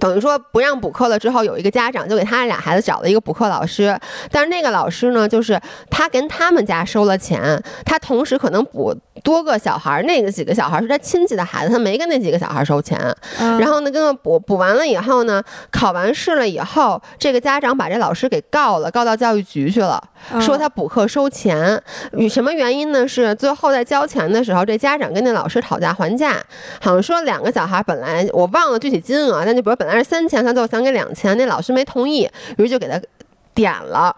等于说不让补课了之后，有一个家长就给他俩孩子找了一个补课老师，但是那个老师呢，就是他跟他们家收了钱，他同时可能补多个小孩，那个几个小孩是他亲戚的孩子，他没跟那几个小孩收钱。然后呢，跟他补补完了以后呢，考完试了以后，这个家长把这老师给告了，告到教育局去了，说他补课收钱。与什么原因呢？是最后在交钱的时候，这家长跟那老师讨价还价，好像说两个小孩本来我忘了具体金额，但就比如。本来是三千，他最后想给两千，那老师没同意，于是就给他点了。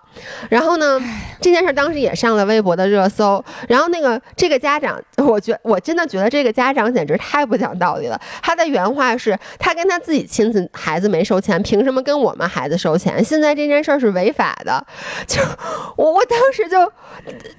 然后呢，这件事当时也上了微博的热搜。然后那个这个家长，我觉我真的觉得这个家长简直太不讲道理了。他的原话是：他跟他自己亲戚孩子没收钱，凭什么跟我们孩子收钱？现在这件事儿是违法的。就我我当时就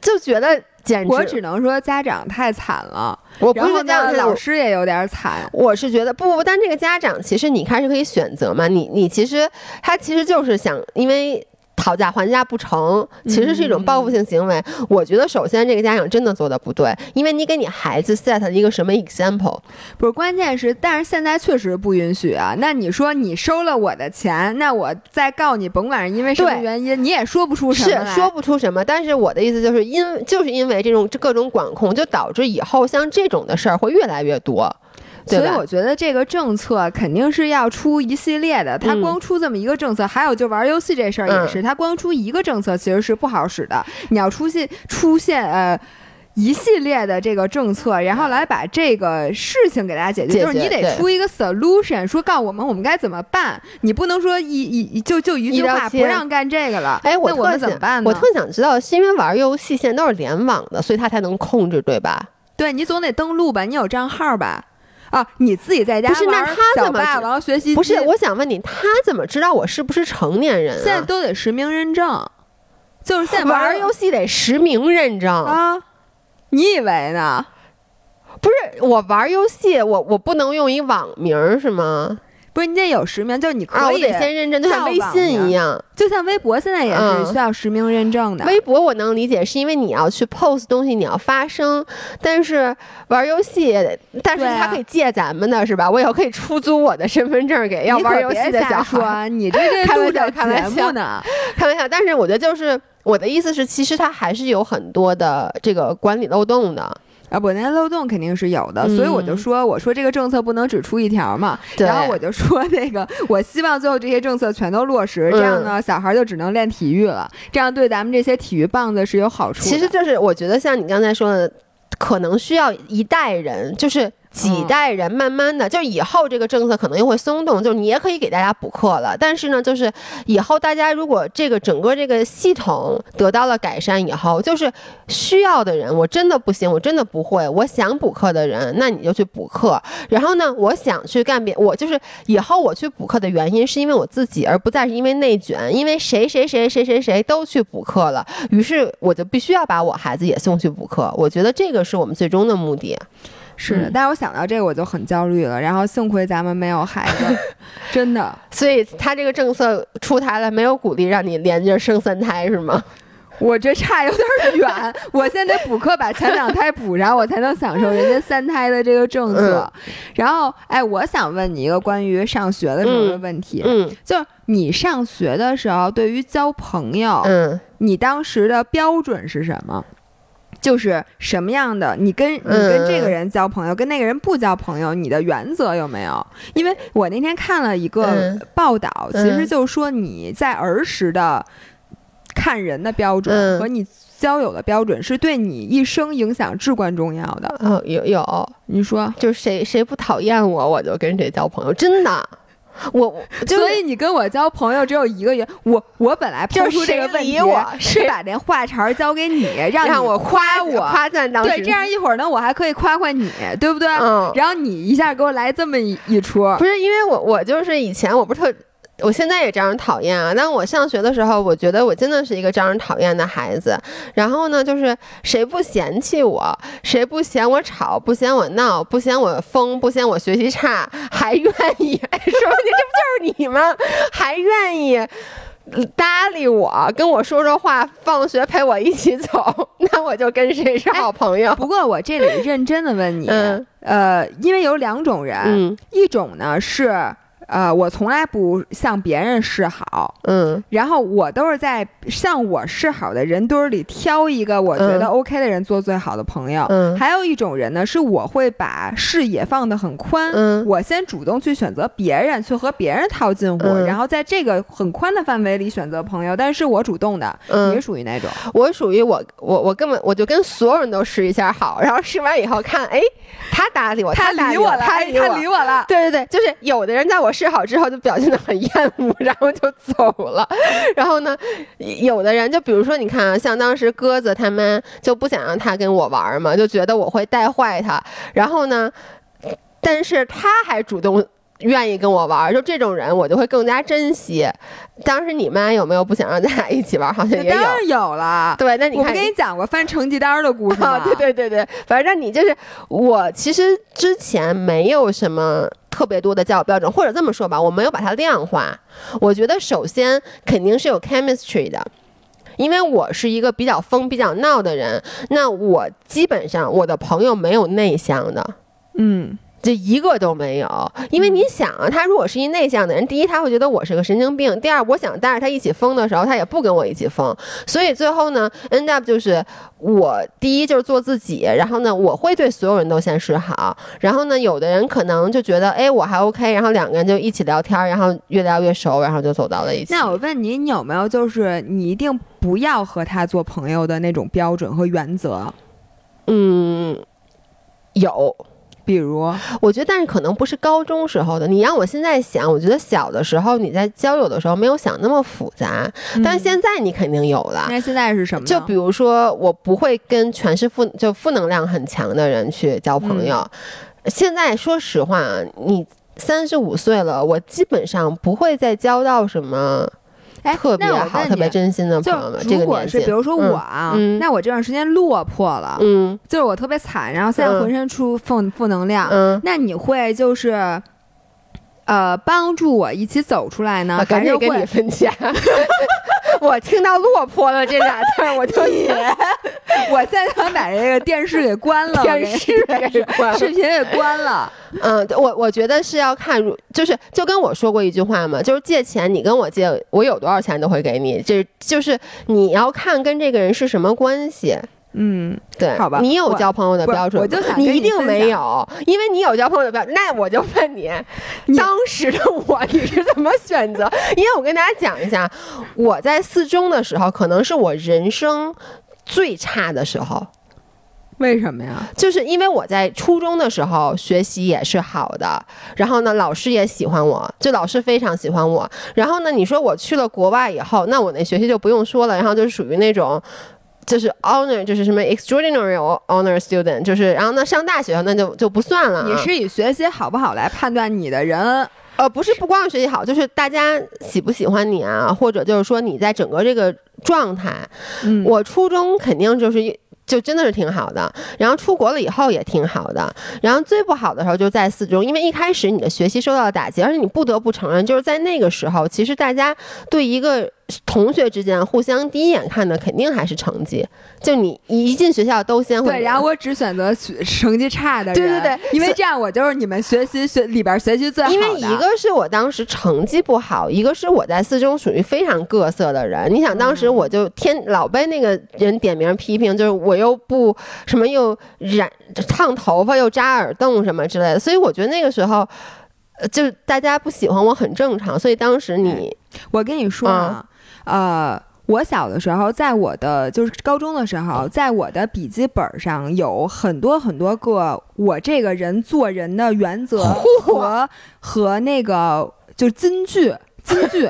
就觉得。简直我只能说家长太惨了，我不是家长，老师也有点惨。我是觉得不不，但这个家长其实你开始可以选择嘛，你你其实他其实就是想因为。讨价还价不成，其实是一种报复性行为。我觉得首先这个家长真的做的不对，因为你给你孩子 set 了一个什么 example？不是，关键是，但是现在确实不允许啊。那你说你收了我的钱，那我再告你，甭管是因为什么原因，你也说不出什么是说不出什么。但是我的意思就是因就是因为这种各种管控，就导致以后像这种的事儿会越来越多。所以我觉得这个政策肯定是要出一系列的，他光出这么一个政策，还有就玩游戏这事儿也是，他光出一个政策其实是不好使的。你要出现出现呃一系列的这个政策，然后来把这个事情给大家解决，就是你得出一个 solution，说告诉我们我们该怎么办。你不能说一一就就一句话不让干这个了。哎，我我们怎么办呢？我特想知道，是因为玩游戏现在都是联网的，所以他才能控制，对吧？对你总得登录吧，你有账号吧？啊，你自己在家不是？那他怎么然后学习？不是，我想问你，他怎么知道我是不是成年人？现在都得实名认证，就是现在玩游戏得实名认证啊？你以为呢？不是，我玩游戏，我我不能用一网名是吗？不是你得有实名，就是你可以先认证，就像微信一样，就像微博现在也是需要实名认证的。微博我能理解，是因为你要去 post 东西，你要发声。但是玩游戏，但是他可以借咱们的是吧？我以后可以出租我的身份证给要玩游戏的小孩。你这这 开玩笑，开玩笑呢？开玩笑。但是我觉得就是我的意思是，其实它还是有很多的这个管理漏洞的。啊，不，那漏洞肯定是有的，所以我就说，我说这个政策不能只出一条嘛。然后我就说，那个我希望最后这些政策全都落实，这样呢，小孩就只能练体育了，这样对咱们这些体育棒子是有好处。其实就是我觉得像你刚才说的，可能需要一代人，就是。几代人慢慢的，就以后这个政策可能又会松动，就是你也可以给大家补课了。但是呢，就是以后大家如果这个整个这个系统得到了改善以后，就是需要的人，我真的不行，我真的不会，我想补课的人，那你就去补课。然后呢，我想去干别，我就是以后我去补课的原因是因为我自己，而不再是因为内卷，因为谁谁谁谁谁谁都去补课了，于是我就必须要把我孩子也送去补课。我觉得这个是我们最终的目的。是的，但是我想到这个我就很焦虑了。然后幸亏咱们没有孩子，真的。所以他这个政策出台了，没有鼓励让你连着生三胎是吗？我这差有点远，我现在得补课把前两胎补上，我才能享受人家三胎的这个政策。然后，哎，我想问你一个关于上学的时候的问题，嗯，就是你上学的时候，对于交朋友，嗯，你当时的标准是什么？就是什么样的？你跟你跟这个人交朋友，跟那个人不交朋友，你的原则有没有？因为我那天看了一个报道，其实就是说你在儿时的看人的标准和你交友的标准，是对你一生影响至关重要的。哦，有有，你说，就是谁谁不讨厌我，我就跟谁交朋友，真的。我所以你跟我交朋友只有一个原我我本来抛出这个问题是把这话茬交给你，让我夸我夸赞当时对，这样一会儿呢，我还可以夸夸你，对不对？嗯。然后你一下给我来这么一一出，不是因为我我就是以前我不是特。我现在也招人讨厌啊！但我上学的时候，我觉得我真的是一个招人讨厌的孩子。然后呢，就是谁不嫌弃我，谁不嫌我吵，不嫌我闹，不嫌我疯，不嫌我学习差，还愿意 说你这不就是你吗？还愿意搭理我，跟我说说话，放学陪我一起走，那我就跟谁是好朋友。不过我这里认真的问你，呃，因为有两种人，一种呢是。呃，我从来不向别人示好，嗯，然后我都是在向我示好的人堆里挑一个我觉得 OK 的人做最好的朋友。嗯，还有一种人呢，是我会把视野放得很宽，嗯，我先主动去选择别人，去和别人套近乎，然后在这个很宽的范围里选择朋友，但是我主动的，你是属于哪种？我属于我，我我根本我就跟所有人都示一下好，然后示完以后看，哎，他搭理我，他理我了，他理我了，对对对，就是有的人在我。试好之后就表现的很厌恶，然后就走了。然后呢，有的人就比如说，你看啊，像当时鸽子他妈就不想让他跟我玩嘛，就觉得我会带坏他。然后呢，但是他还主动。愿意跟我玩，就这种人，我就会更加珍惜。当时你们有没有不想让咱俩一起玩？好像也有，当然有了。对，那你我不跟你讲过翻成绩单的故事吗？对对对对，反正你就是我。其实之前没有什么特别多的交友标准，或者这么说吧，我没有把它量化。我觉得首先肯定是有 chemistry 的，因为我是一个比较疯、比较闹的人。那我基本上我的朋友没有内向的，嗯。就一个都没有，因为你想啊，他如果是一内向的人，第一他会觉得我是个神经病；第二，我想带着他一起疯的时候，他也不跟我一起疯。所以最后呢，end up 就是我第一就是做自己，然后呢，我会对所有人都先示好，然后呢，有的人可能就觉得哎我还 OK，然后两个人就一起聊天，然后越聊越熟，然后就走到了一起。那我问你，你有没有就是你一定不要和他做朋友的那种标准和原则？嗯，有。比如，我觉得，但是可能不是高中时候的。你让我现在想，我觉得小的时候你在交友的时候没有想那么复杂，但是现在你肯定有了。那现在是什么？就比如说，我不会跟全是负就负能量很强的人去交朋友。现在说实话，你三十五岁了，我基本上不会再交到什么。特别好，特别真心的朋友们。如果是比如说我啊，那我这段时间落魄了，嗯，就是我特别惨，然后现在浑身出负负能量，嗯，那你会就是，呃，帮助我一起走出来呢，还是跟你分家？我听到“落魄了”这俩字，我就写。我现在想把这个电视给关了，电视给关，视频给关了。嗯，我我觉得是要看，就是就跟我说过一句话嘛，就是借钱，你跟我借，我有多少钱都会给你。这就是你要看跟这个人是什么关系。嗯，对，好吧。你有交朋友的标准，我就想你一定没有，因为你有交朋友的标准。那我就问你，当时的我你是怎么选择？因为我跟大家讲一下，我在四中的时候，可能是我人生最差的时候。为什么呀？就是因为我在初中的时候学习也是好的，然后呢，老师也喜欢我，就老师非常喜欢我。然后呢，你说我去了国外以后，那我那学习就不用说了，然后就是属于那种，就是 honor，就是什么 extraordinary honor student，就是然后呢上大学那就就不算了。你是以学习好不好来判断你的人？呃，不是，不光是学习好，就是大家喜不喜欢你啊，或者就是说你在整个这个状态。嗯，我初中肯定就是。就真的是挺好的，然后出国了以后也挺好的，然后最不好的时候就在四中，因为一开始你的学习受到了打击，而且你不得不承认，就是在那个时候，其实大家对一个。同学之间互相第一眼看的肯定还是成绩，就你一进学校都先会对，然后我只选择成绩差的人，对对对，因为这样我就是你们学习学里边学习最好的。因为一个是我当时成绩不好，一个是我在四中属于非常各色的人。你想当时我就天老被那个人点名批评，就是我又不什么又染烫头发又扎耳洞什么之类的，所以我觉得那个时候，就大家不喜欢我很正常。所以当时你，我跟你说啊。呃，我小的时候，在我的就是高中的时候，在我的笔记本上有很多很多个我这个人做人的原则 和和那个就金句 金句。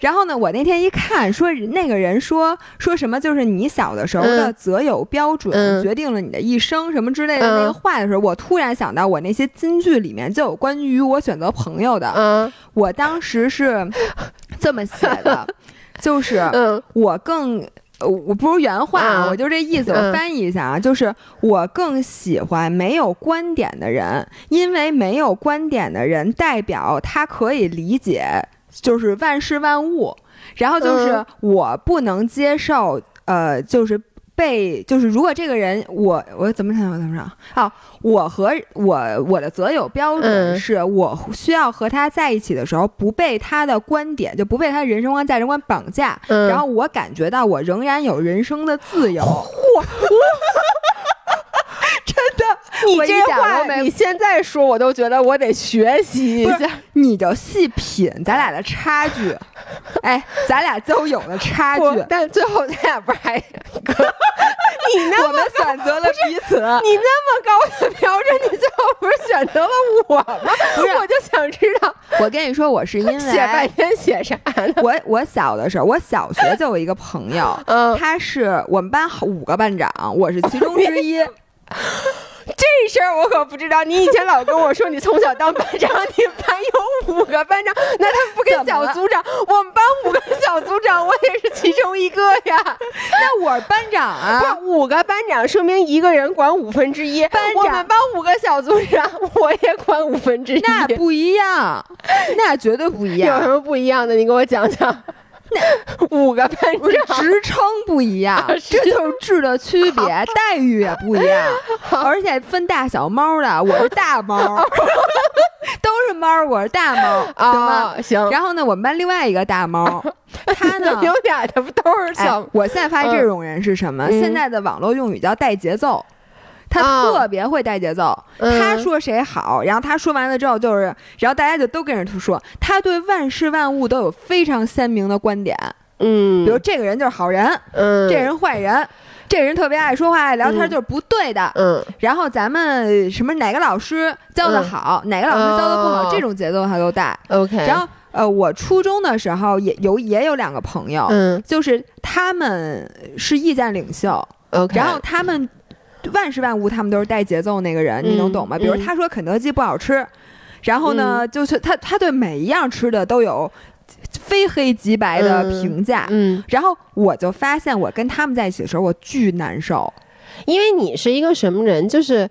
然后呢，我那天一看，说那个人说说什么，就是你小的时候的择友标准决定了你的一生什么之类的那个话的时候，我突然想到，我那些金句里面就有关于我选择朋友的。嗯，我当时是这么写的。就是我更，我不是原话，我就这意思，我翻译一下啊，就是我更喜欢没有观点的人，因为没有观点的人代表他可以理解，就是万事万物，然后就是我不能接受，呃，就是。被就是，如果这个人我我怎么想怎么想？好，我和我我的择友标准是我需要和他在一起的时候，不被他的观点，就不被他人生观价值观绑架，然后我感觉到我仍然有人生的自由。嚯！真的，你这话你现在说，我都觉得我得学习一下。你就细品咱俩的差距，哎，咱俩交友的差距。但最后咱俩不是还？你那么选择了彼此，你那么高的标准，你最后不是选择了我吗？不是，我就想知道。我跟你说，我是因为写半天写啥呢？我我小的时候，我小学就有一个朋友，他是我们班五个班长，我是其中之一。这事儿我可不知道。你以前老跟我说你从小当班长，你班有五个班长，那他不跟小组长？我们班五个小组长，我也是其中一个呀。那我是班长啊，不五个班长，说明一个人管五分之一。班长，我们班五个小组长，我也管五分之一。那不一样，那绝对不一样。有什么不一样的？你给我讲讲。那 五个班长职称不一样，这就是质的区别，待遇也不一样，而且分大小猫的，我是大猫，都是猫，我是大猫，行吗？行。然后呢，我们班另外一个大猫，他呢有不都是小？我现在发现这种人是什么？现在的网络用语叫带节奏。他特别会带节奏，他说谁好，然后他说完了之后就是，然后大家就都跟着他说，他对万事万物都有非常鲜明的观点，嗯，比如这个人就是好人，嗯，这人坏人，这人特别爱说话爱聊天就是不对的，嗯，然后咱们什么哪个老师教的好，哪个老师教的不好，这种节奏他都带，OK，然后呃，我初中的时候也有也有两个朋友，嗯，就是他们是意见领袖，OK，然后他们。万事万物，他们都是带节奏那个人，你能懂吗？比如他说肯德基不好吃，然后呢，就是他他对每一样吃的都有非黑即白的评价。嗯，然后我就发现，我跟他们在一起的时候，我巨难受，因为你是一个什么人？就是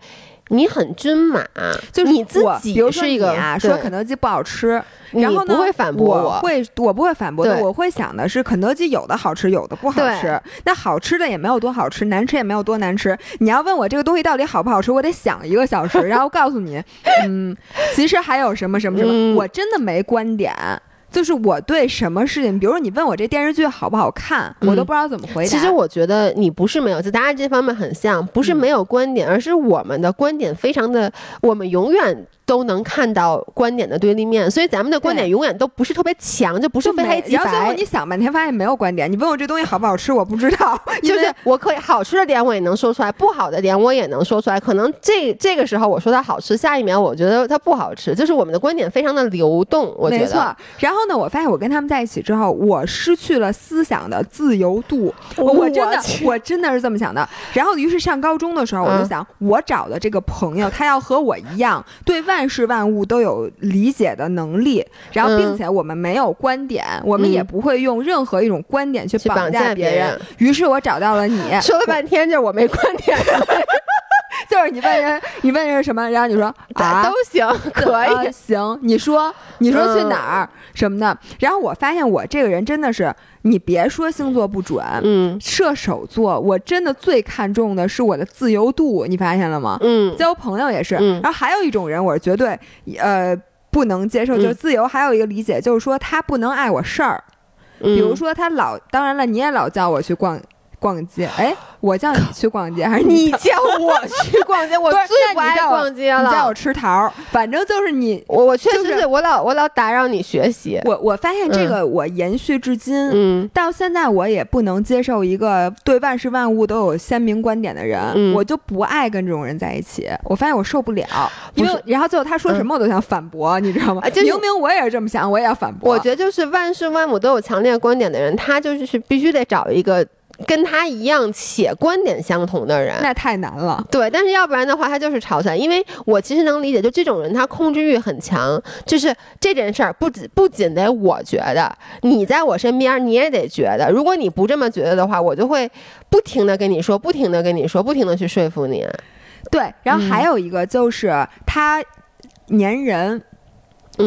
你很均码，就是你自己，比如说你啊，说肯德基不好吃。然后不会反驳我，会我不会反驳的，我会想的是肯德基有的好吃，有的不好吃。那好吃的也没有多好吃，难吃也没有多难吃。你要问我这个东西到底好不好吃，我得想一个小时，然后告诉你，嗯，其实还有什么什么什么，我真的没观点。就是我对什么事情，比如说你问我这电视剧好不好看，我都不知道怎么回答。其实我觉得你不是没有，就大家这方面很像，不是没有观点，而是我们的观点非常的，我们永远。都能看到观点的对立面，所以咱们的观点永远都不是特别强，就不是非黑即白。然后最后你想半天发现没有观点，你问我这东西好不好吃，我不知道。就是我可以好吃的点我也能说出来，不好的点我也能说出来。可能这这个时候我说它好吃，下一秒我觉得它不好吃。就是我们的观点非常的流动，我觉得。没错。然后呢，我发现我跟他们在一起之后，我失去了思想的自由度。我真的，我真的是这么想的。然后，于是上高中的时候，我就想，我找的这个朋友，他要和我一样，对万事万物都有理解的能力。然后，并且我们没有观点，我们也不会用任何一种观点去绑架别人。于是我找到了你，说了半天就是我没观点。就是你问人，你问人是什么，然后你说 啊都行，可以行。你说你说去哪儿什么的，然后我发现我这个人真的是，你别说星座不准，嗯，射手座我真的最看重的是我的自由度，你发现了吗？嗯，交朋友也是。然后还有一种人，我是绝对呃不能接受，就是自由。还有一个理解就是说他不能碍我事儿，比如说他老，当然了，你也老叫我去逛。逛街，哎，我叫你去逛街还是你叫我去逛街？我最不爱逛街了。你叫我吃桃，反正就是你，我我确实是我老我老打扰你学习。我我发现这个我延续至今，嗯，到现在我也不能接受一个对万事万物都有鲜明观点的人，我就不爱跟这种人在一起。我发现我受不了，因为然后最后他说什么我都想反驳，你知道吗？明明我也是这么想，我也要反驳。我觉得就是万事万物都有强烈观点的人，他就是必须得找一个。跟他一样且观点相同的人，那太难了。对，但是要不然的话，他就是吵起来。因为我其实能理解，就这种人他控制欲很强，就是这件事儿不仅不仅得我觉得，你在我身边你也得觉得。如果你不这么觉得的话，我就会不停的跟你说，不停的跟你说，不停的去说服你。对，然后还有一个就是他粘人。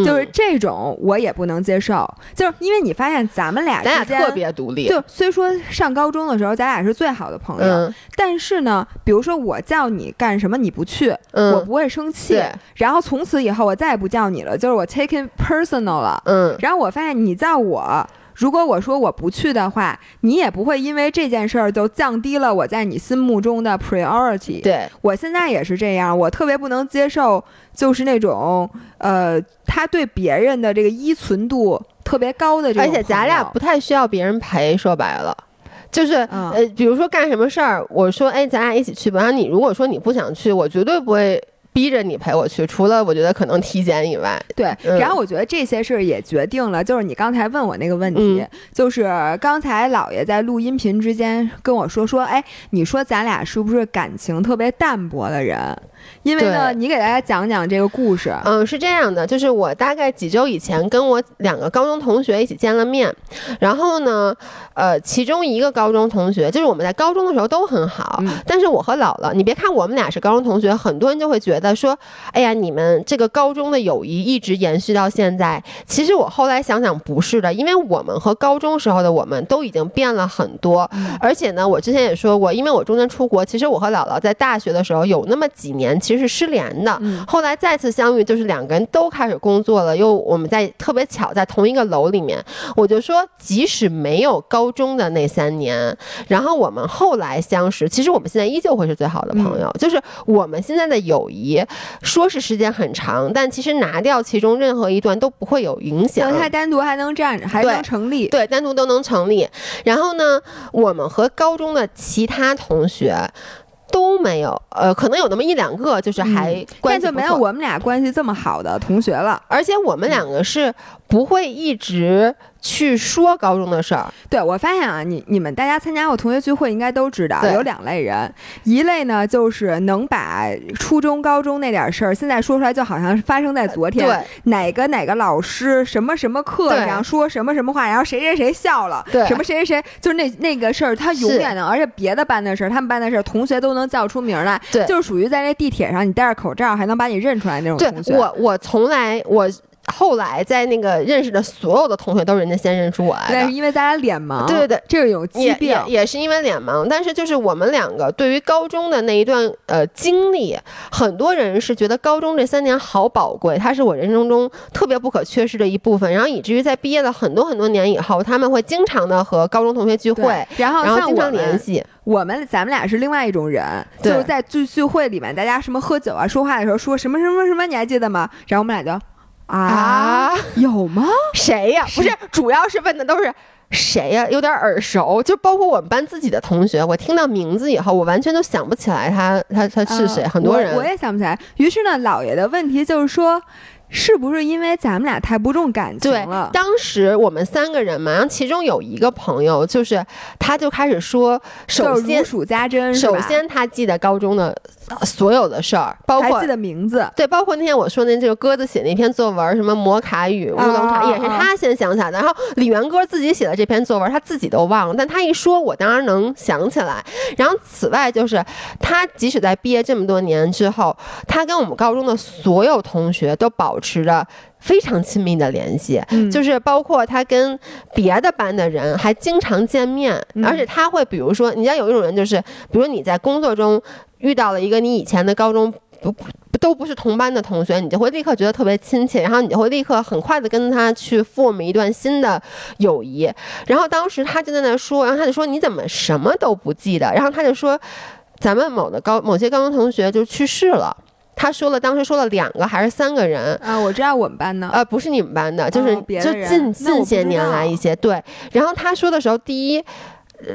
就是这种我也不能接受，就是因为你发现咱们俩咱俩特别独立，就虽说上高中的时候咱俩是最好的朋友，但是呢，比如说我叫你干什么你不去，我不会生气，然后从此以后我再也不叫你了，就是我 taking personal 了，嗯，然后我发现你叫我。如果我说我不去的话，你也不会因为这件事儿就降低了我在你心目中的 priority。对我现在也是这样，我特别不能接受，就是那种呃，他对别人的这个依存度特别高的这种。而且咱俩不太需要别人陪，说白了，就是呃，比如说干什么事儿，我说哎，咱俩一起去吧。然后你如果说你不想去，我绝对不会。逼着你陪我去，除了我觉得可能体检以外，对。然后我觉得这些事儿也决定了，就是你刚才问我那个问题，就是刚才姥爷在录音频之间跟我说说，哎，你说咱俩是不是感情特别淡薄的人？因为呢，你给大家讲讲这个故事。嗯，是这样的，就是我大概几周以前跟我两个高中同学一起见了面，然后呢，呃，其中一个高中同学，就是我们在高中的时候都很好，但是我和姥姥，你别看我们俩是高中同学，很多人就会觉得说，哎呀，你们这个高中的友谊一直延续到现在。其实我后来想想不是的，因为我们和高中时候的我们都已经变了很多，而且呢，我之前也说过，因为我中间出国，其实我和姥姥在大学的时候有那么几年。其实是失联的，后来再次相遇，就是两个人都开始工作了，又我们在特别巧在同一个楼里面。我就说，即使没有高中的那三年，然后我们后来相识，其实我们现在依旧会是最好的朋友。就是我们现在的友谊，说是时间很长，但其实拿掉其中任何一段都不会有影响。它单独还能站着，还能成立。对，单独都能成立。然后呢，我们和高中的其他同学。都没有，呃，可能有那么一两个，就是还关系就没有我们俩关系这么好的同学了。而且我们两个是不会一直。去说高中的事儿，对我发现啊，你你们大家参加过同学聚会，应该都知道有两类人，一类呢就是能把初中、高中那点事儿现在说出来，就好像是发生在昨天。对，哪个哪个老师什么什么课上说什么什么话，然后谁谁谁笑了，对，什么谁谁谁，就是那那个事儿，他永远的，而且别的班的事儿，他们班的事儿，同学都能叫出名来，对，就是属于在那地铁上，你戴着口罩还能把你认出来那种同学。我我从来我。后来在那个认识的所有的同学都是人家先认出我来的，但是因为咱俩脸盲，对对对，这是有疾病，也也是因为脸盲。但是就是我们两个对于高中的那一段呃经历，很多人是觉得高中这三年好宝贵，它是我人生中特别不可缺失的一部分。然后以至于在毕业了很多很多年以后，他们会经常的和高中同学聚会，然后然后经常联系。我们咱们俩是另外一种人，就是在聚聚会里面，大家什么喝酒啊、说话的时候说什么什么什么，你还记得吗？然后我们俩就。啊，有吗？谁呀？不是，主要是问的都是谁呀？有点耳熟，就包括我们班自己的同学。我听到名字以后，我完全都想不起来他他他是谁。很多人我也想不起来。于是呢，姥爷的问题就是说。是不是因为咱们俩太不重感情了？当时我们三个人嘛，然后其中有一个朋友，就是他就开始说，首先如数家珍，首先他记得高中的所有的事儿，包括记得名字，对，包括那天我说那这个鸽子写那篇作文，什么摩卡语、乌龙茶，也是他先想起来的。然后李元歌自己写的这篇作文，他自己都忘了，但他一说，我当然能想起来。然后此外，就是他即使在毕业这么多年之后，他跟我们高中的所有同学都保。持着非常亲密的联系，就是包括他跟别的班的人还经常见面，而且他会，比如说，你知道有一种人，就是比如你在工作中遇到了一个你以前的高中不都不是同班的同学，你就会立刻觉得特别亲切，然后你就会立刻很快的跟他去 form 一段新的友谊。然后当时他就在那说，然后他就说你怎么什么都不记得？然后他就说，咱们某的高某些高中同学就去世了。他说了，当时说了两个还是三个人啊？我知道我们班的，呃，不是你们班的，就是就近近些年来一些对。然后他说的时候，第一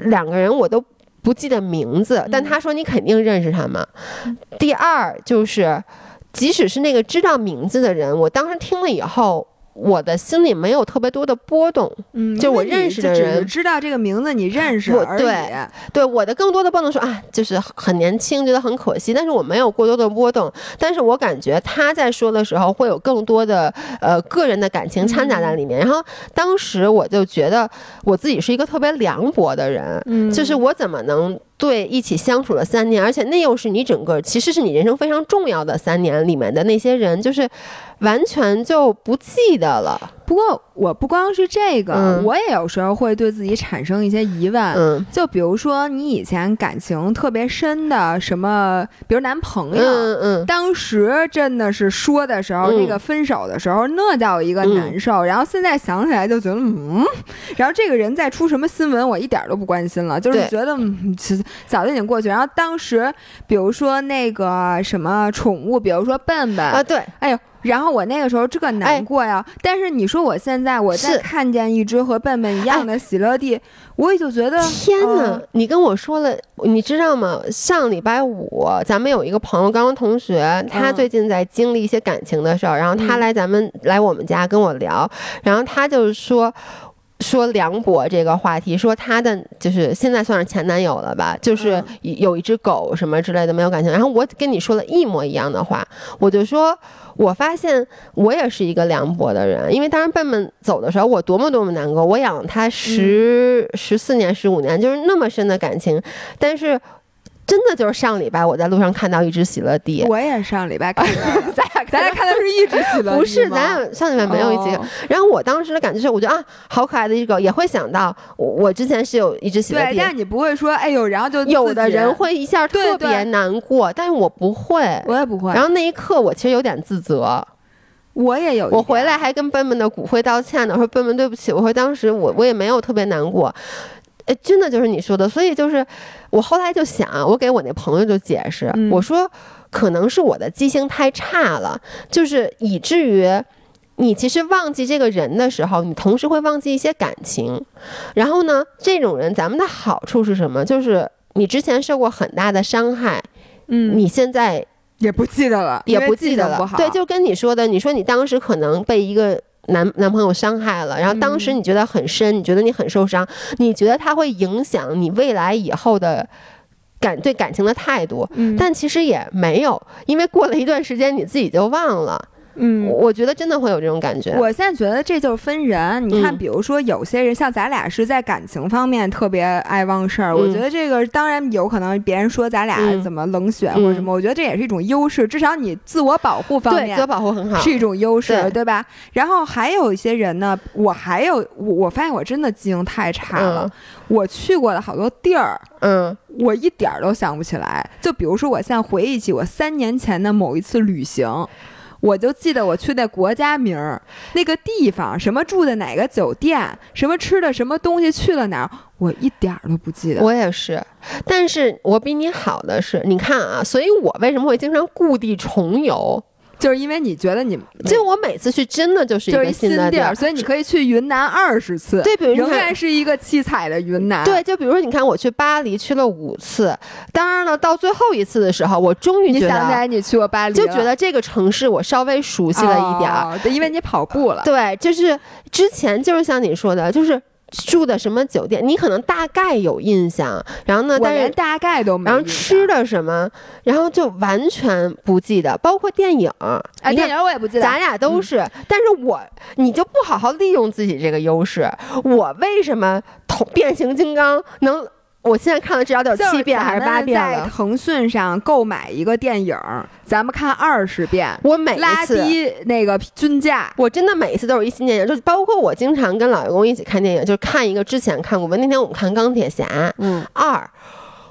两个人我都不记得名字，但他说你肯定认识他们。第二就是，即使是那个知道名字的人，我当时听了以后。我的心里没有特别多的波动，嗯，就我认识的人知道这个名字，你认识而已。对，我的更多的波动说啊，就是很年轻，觉得很可惜，但是我没有过多的波动。但是我感觉他在说的时候会有更多的呃个人的感情掺杂在里面。然后当时我就觉得我自己是一个特别凉薄的人，嗯，就是我怎么能对一起相处了三年，而且那又是你整个其实是你人生非常重要的三年里面的那些人，就是。完全就不记得了。不过我不光是这个，我也有时候会对自己产生一些疑问。嗯，就比如说你以前感情特别深的什么，比如男朋友，嗯嗯，当时真的是说的时候，那个分手的时候，那叫一个难受。然后现在想起来就觉得，嗯，然后这个人再出什么新闻，我一点都不关心了，就是觉得早就已经过去。然后当时，比如说那个什么宠物，比如说笨笨啊，对，哎呦。然后我那个时候这个难过呀，但是你说我现在我再看见一只和笨笨一样的喜乐蒂，我也就觉得天哪！你跟我说了，你知道吗？上礼拜五咱们有一个朋友，刚刚同学，他最近在经历一些感情的事儿，然后他来咱们来我们家跟我聊，然后他就是说说梁博这个话题，说他的就是现在算是前男友了吧，就是有一只狗什么之类的没有感情，然后我跟你说了一模一样的话，我就说。我发现我也是一个凉薄的人，因为当时笨笨走的时候，我多么多么难过。我养他十十四年、十五年，就是那么深的感情，但是。真的就是上礼拜我在路上看到一只喜乐蒂，我也上礼拜看到，咱俩 咱俩看的是一只喜乐蒂，不是，咱俩上礼拜没有一起。然后我当时的感觉是，我觉得啊，好可爱的一个，也会想到我我之前是有一只喜乐蒂，但你不会说哎呦，然后就有的人会一下特别难过，但是我不会，我也不会。然后那一刻我其实有点自责，我也有，我回来还跟笨笨的骨灰道歉呢，说笨笨对不起，我说当时我我也没有特别难过。哎，真的就是你说的，所以就是我后来就想，我给我那朋友就解释，我说可能是我的记性太差了，就是以至于你其实忘记这个人的时候，你同时会忘记一些感情。然后呢，这种人咱们的好处是什么？就是你之前受过很大的伤害，嗯，你现在也不记得了，也不记得了。对，就跟你说的，你说你当时可能被一个。男男朋友伤害了，然后当时你觉得很深，你觉得你很受伤，你觉得他会影响你未来以后的感对感情的态度，但其实也没有，因为过了一段时间你自己就忘了。嗯，我觉得真的会有这种感觉。我现在觉得这就是分人。你看，比如说有些人像咱俩是在感情方面特别爱忘事儿，我觉得这个当然有可能别人说咱俩怎么冷血或者什么，我觉得这也是一种优势，至少你自我保护方面自我保护很好，是一种优势，对吧？然后还有一些人呢，我还有我我发现我真的记性太差了，我去过的好多地儿，嗯，我一点儿都想不起来。就比如说，我现在回忆起我三年前的某一次旅行。我就记得我去那国家名儿，那个地方，什么住的哪个酒店，什么吃的什么东西，去了哪儿，我一点儿都不记得。我也是，但是我比你好的是，你看啊，所以我为什么会经常故地重游？就是因为你觉得你，就我每次去真的就是一个新地儿，所以你可以去云南二十次，对，比如仍然是一个七彩的云南。对，就比如说你看，我去巴黎去了五次，当然了，到最后一次的时候，我终于你想起来你去过巴黎，就觉得这个城市我稍微熟悉了一点儿，因为你跑步了。对，就是之前就是像你说的，就是。住的什么酒店？你可能大概有印象，然后呢？但是大概都没。然后吃的什么？然后就完全不记得，包括电影。哎，电影我也不记得。咱俩都是，但是我你就不好好利用自己这个优势。我为什么同变形金刚能？我现在看了至少得有七遍还是八遍了。在腾讯上购买一个电影，咱们看二十遍。我每一次那个均价，我真的每一次都是一新电影，就包括我经常跟老员工一起看电影，就是看一个之前看过。那天我们看《钢铁侠》嗯二，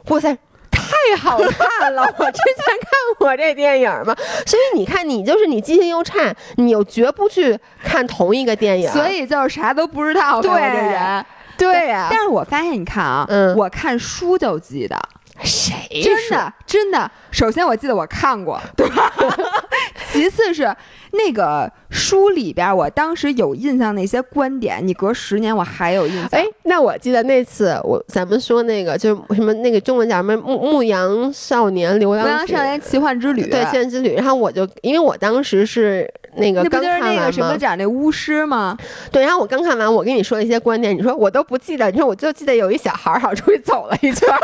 哇塞，太好看了！我之前看过这电影嘛，所以你看，你就是你记性又差，你又绝不去看同一个电影，所以就是啥都不知道。对这人。对呀，但是我发现，你看啊，我看书就记得，谁真的真的。首先，我记得我看过，对吧？其次是那个书里边，我当时有印象那些观点，你隔十年我还有印象。哎，那我记得那次我咱们说那个就是什么那个中文叫什么《牧牧羊少年流浪牧羊少年奇幻之旅》对奇幻之旅，然后我就因为我当时是那个刚看完那个什么讲那巫师吗？对，然后我刚看完，我跟你说一些观点，你说我都不记得，你说我就记得有一小孩好像出去走了一圈儿。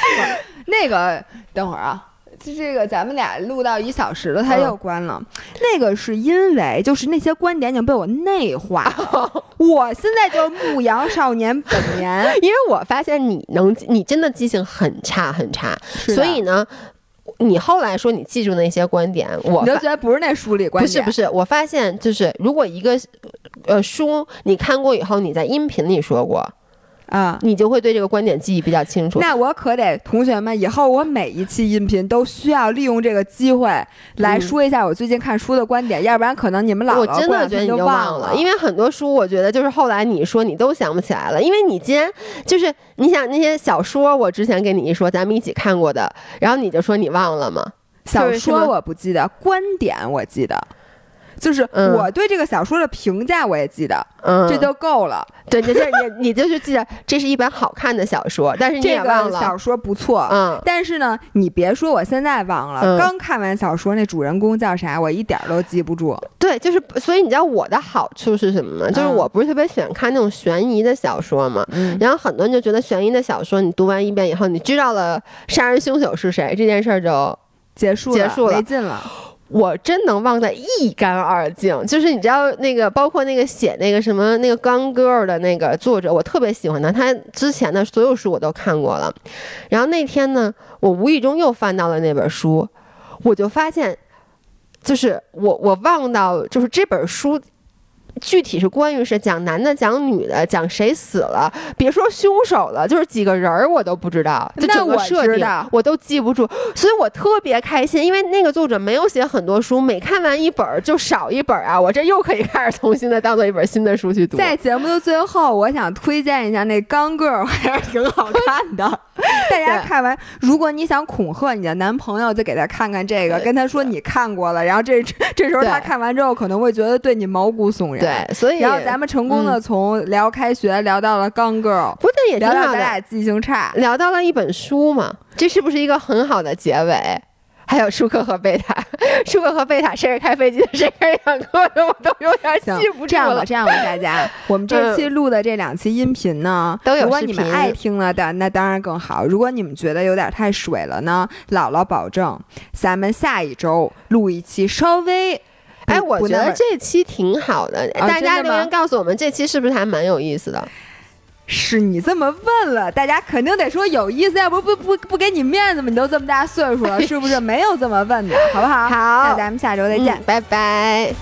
那个等会儿啊。就这个，咱们俩录到一小时了，他又关了。那个是因为就是那些观点已经被我内化了。我现在就牧羊少年本年，因为我发现你能，你真的记性很差很差。所以呢，你后来说你记住那些观点，我就觉得不是那书里观点。不是不是，我发现就是如果一个呃书你看过以后，你在音频里说过。啊，你就会对这个观点记忆比较清楚。那我可得，同学们，以后我每一期音频都需要利用这个机会来说一下我最近看书的观点，要不然可能你们老我真的觉得你就忘了，因为很多书我觉得就是后来你说你都想不起来了，因为你既然就是你想那些小说，我之前跟你一说咱们一起看过的，然后你就说你忘了嘛？小说我不记得，观点我记得。就是我对这个小说的评价，我也记得，这就够了。对，就是你，你就是记得这是一本好看的小说，但是你也忘了小说不错。嗯，但是呢，你别说我现在忘了，刚看完小说那主人公叫啥，我一点都记不住。对，就是所以你知道我的好处是什么吗？就是我不是特别喜欢看那种悬疑的小说嘛。嗯。然后很多人就觉得悬疑的小说，你读完一遍以后，你知道了杀人凶手是谁，这件事儿就结束结束了，没劲了。我真能忘得一干二净，就是你知道那个，包括那个写那个什么那个《Gone Girl》的那个作者，我特别喜欢他，他之前的所有书我都看过了。然后那天呢，我无意中又翻到了那本书，我就发现，就是我我忘到就是这本书。具体是关于是讲男的讲女的讲谁死了，别说凶手了，就是几个人儿我都不知道，就整个设定我都记不住，所以我特别开心，因为那个作者没有写很多书，每看完一本就少一本啊，我这又可以开始重新的当做一本新的书去读。在节目的最后，我想推荐一下那《刚个儿》，还是挺好看的。大家看完，如果你想恐吓你的男朋友，就给他看看这个，跟他说你看过了，然后这这时候他看完之后可能会觉得对你毛骨悚然。对，所以然后咱们成功的从聊开学聊到了刚 girl，不对，也聊到咱俩记性差，聊到了一本书嘛，这是不是一个很好的结尾？还有舒克和贝塔，舒克和贝塔谁是开飞机的，谁是养鸽的，我都有点记不住了。这样吧，这样吧，大家，我们这期录的这两期音频呢，都有如果你们爱听了的，那当然更好。如果你们觉得有点太水了呢，姥姥保证，咱们下一周录一期稍微。我觉得这期挺好的，大家留言告诉我们这期是不是还蛮有意思的？是你这么问了，大家肯定得说有意思，要不不不不给你面子吗？你都这么大岁数了，是不是？没有这么问的，好不好？好，那咱们下周再见，拜拜。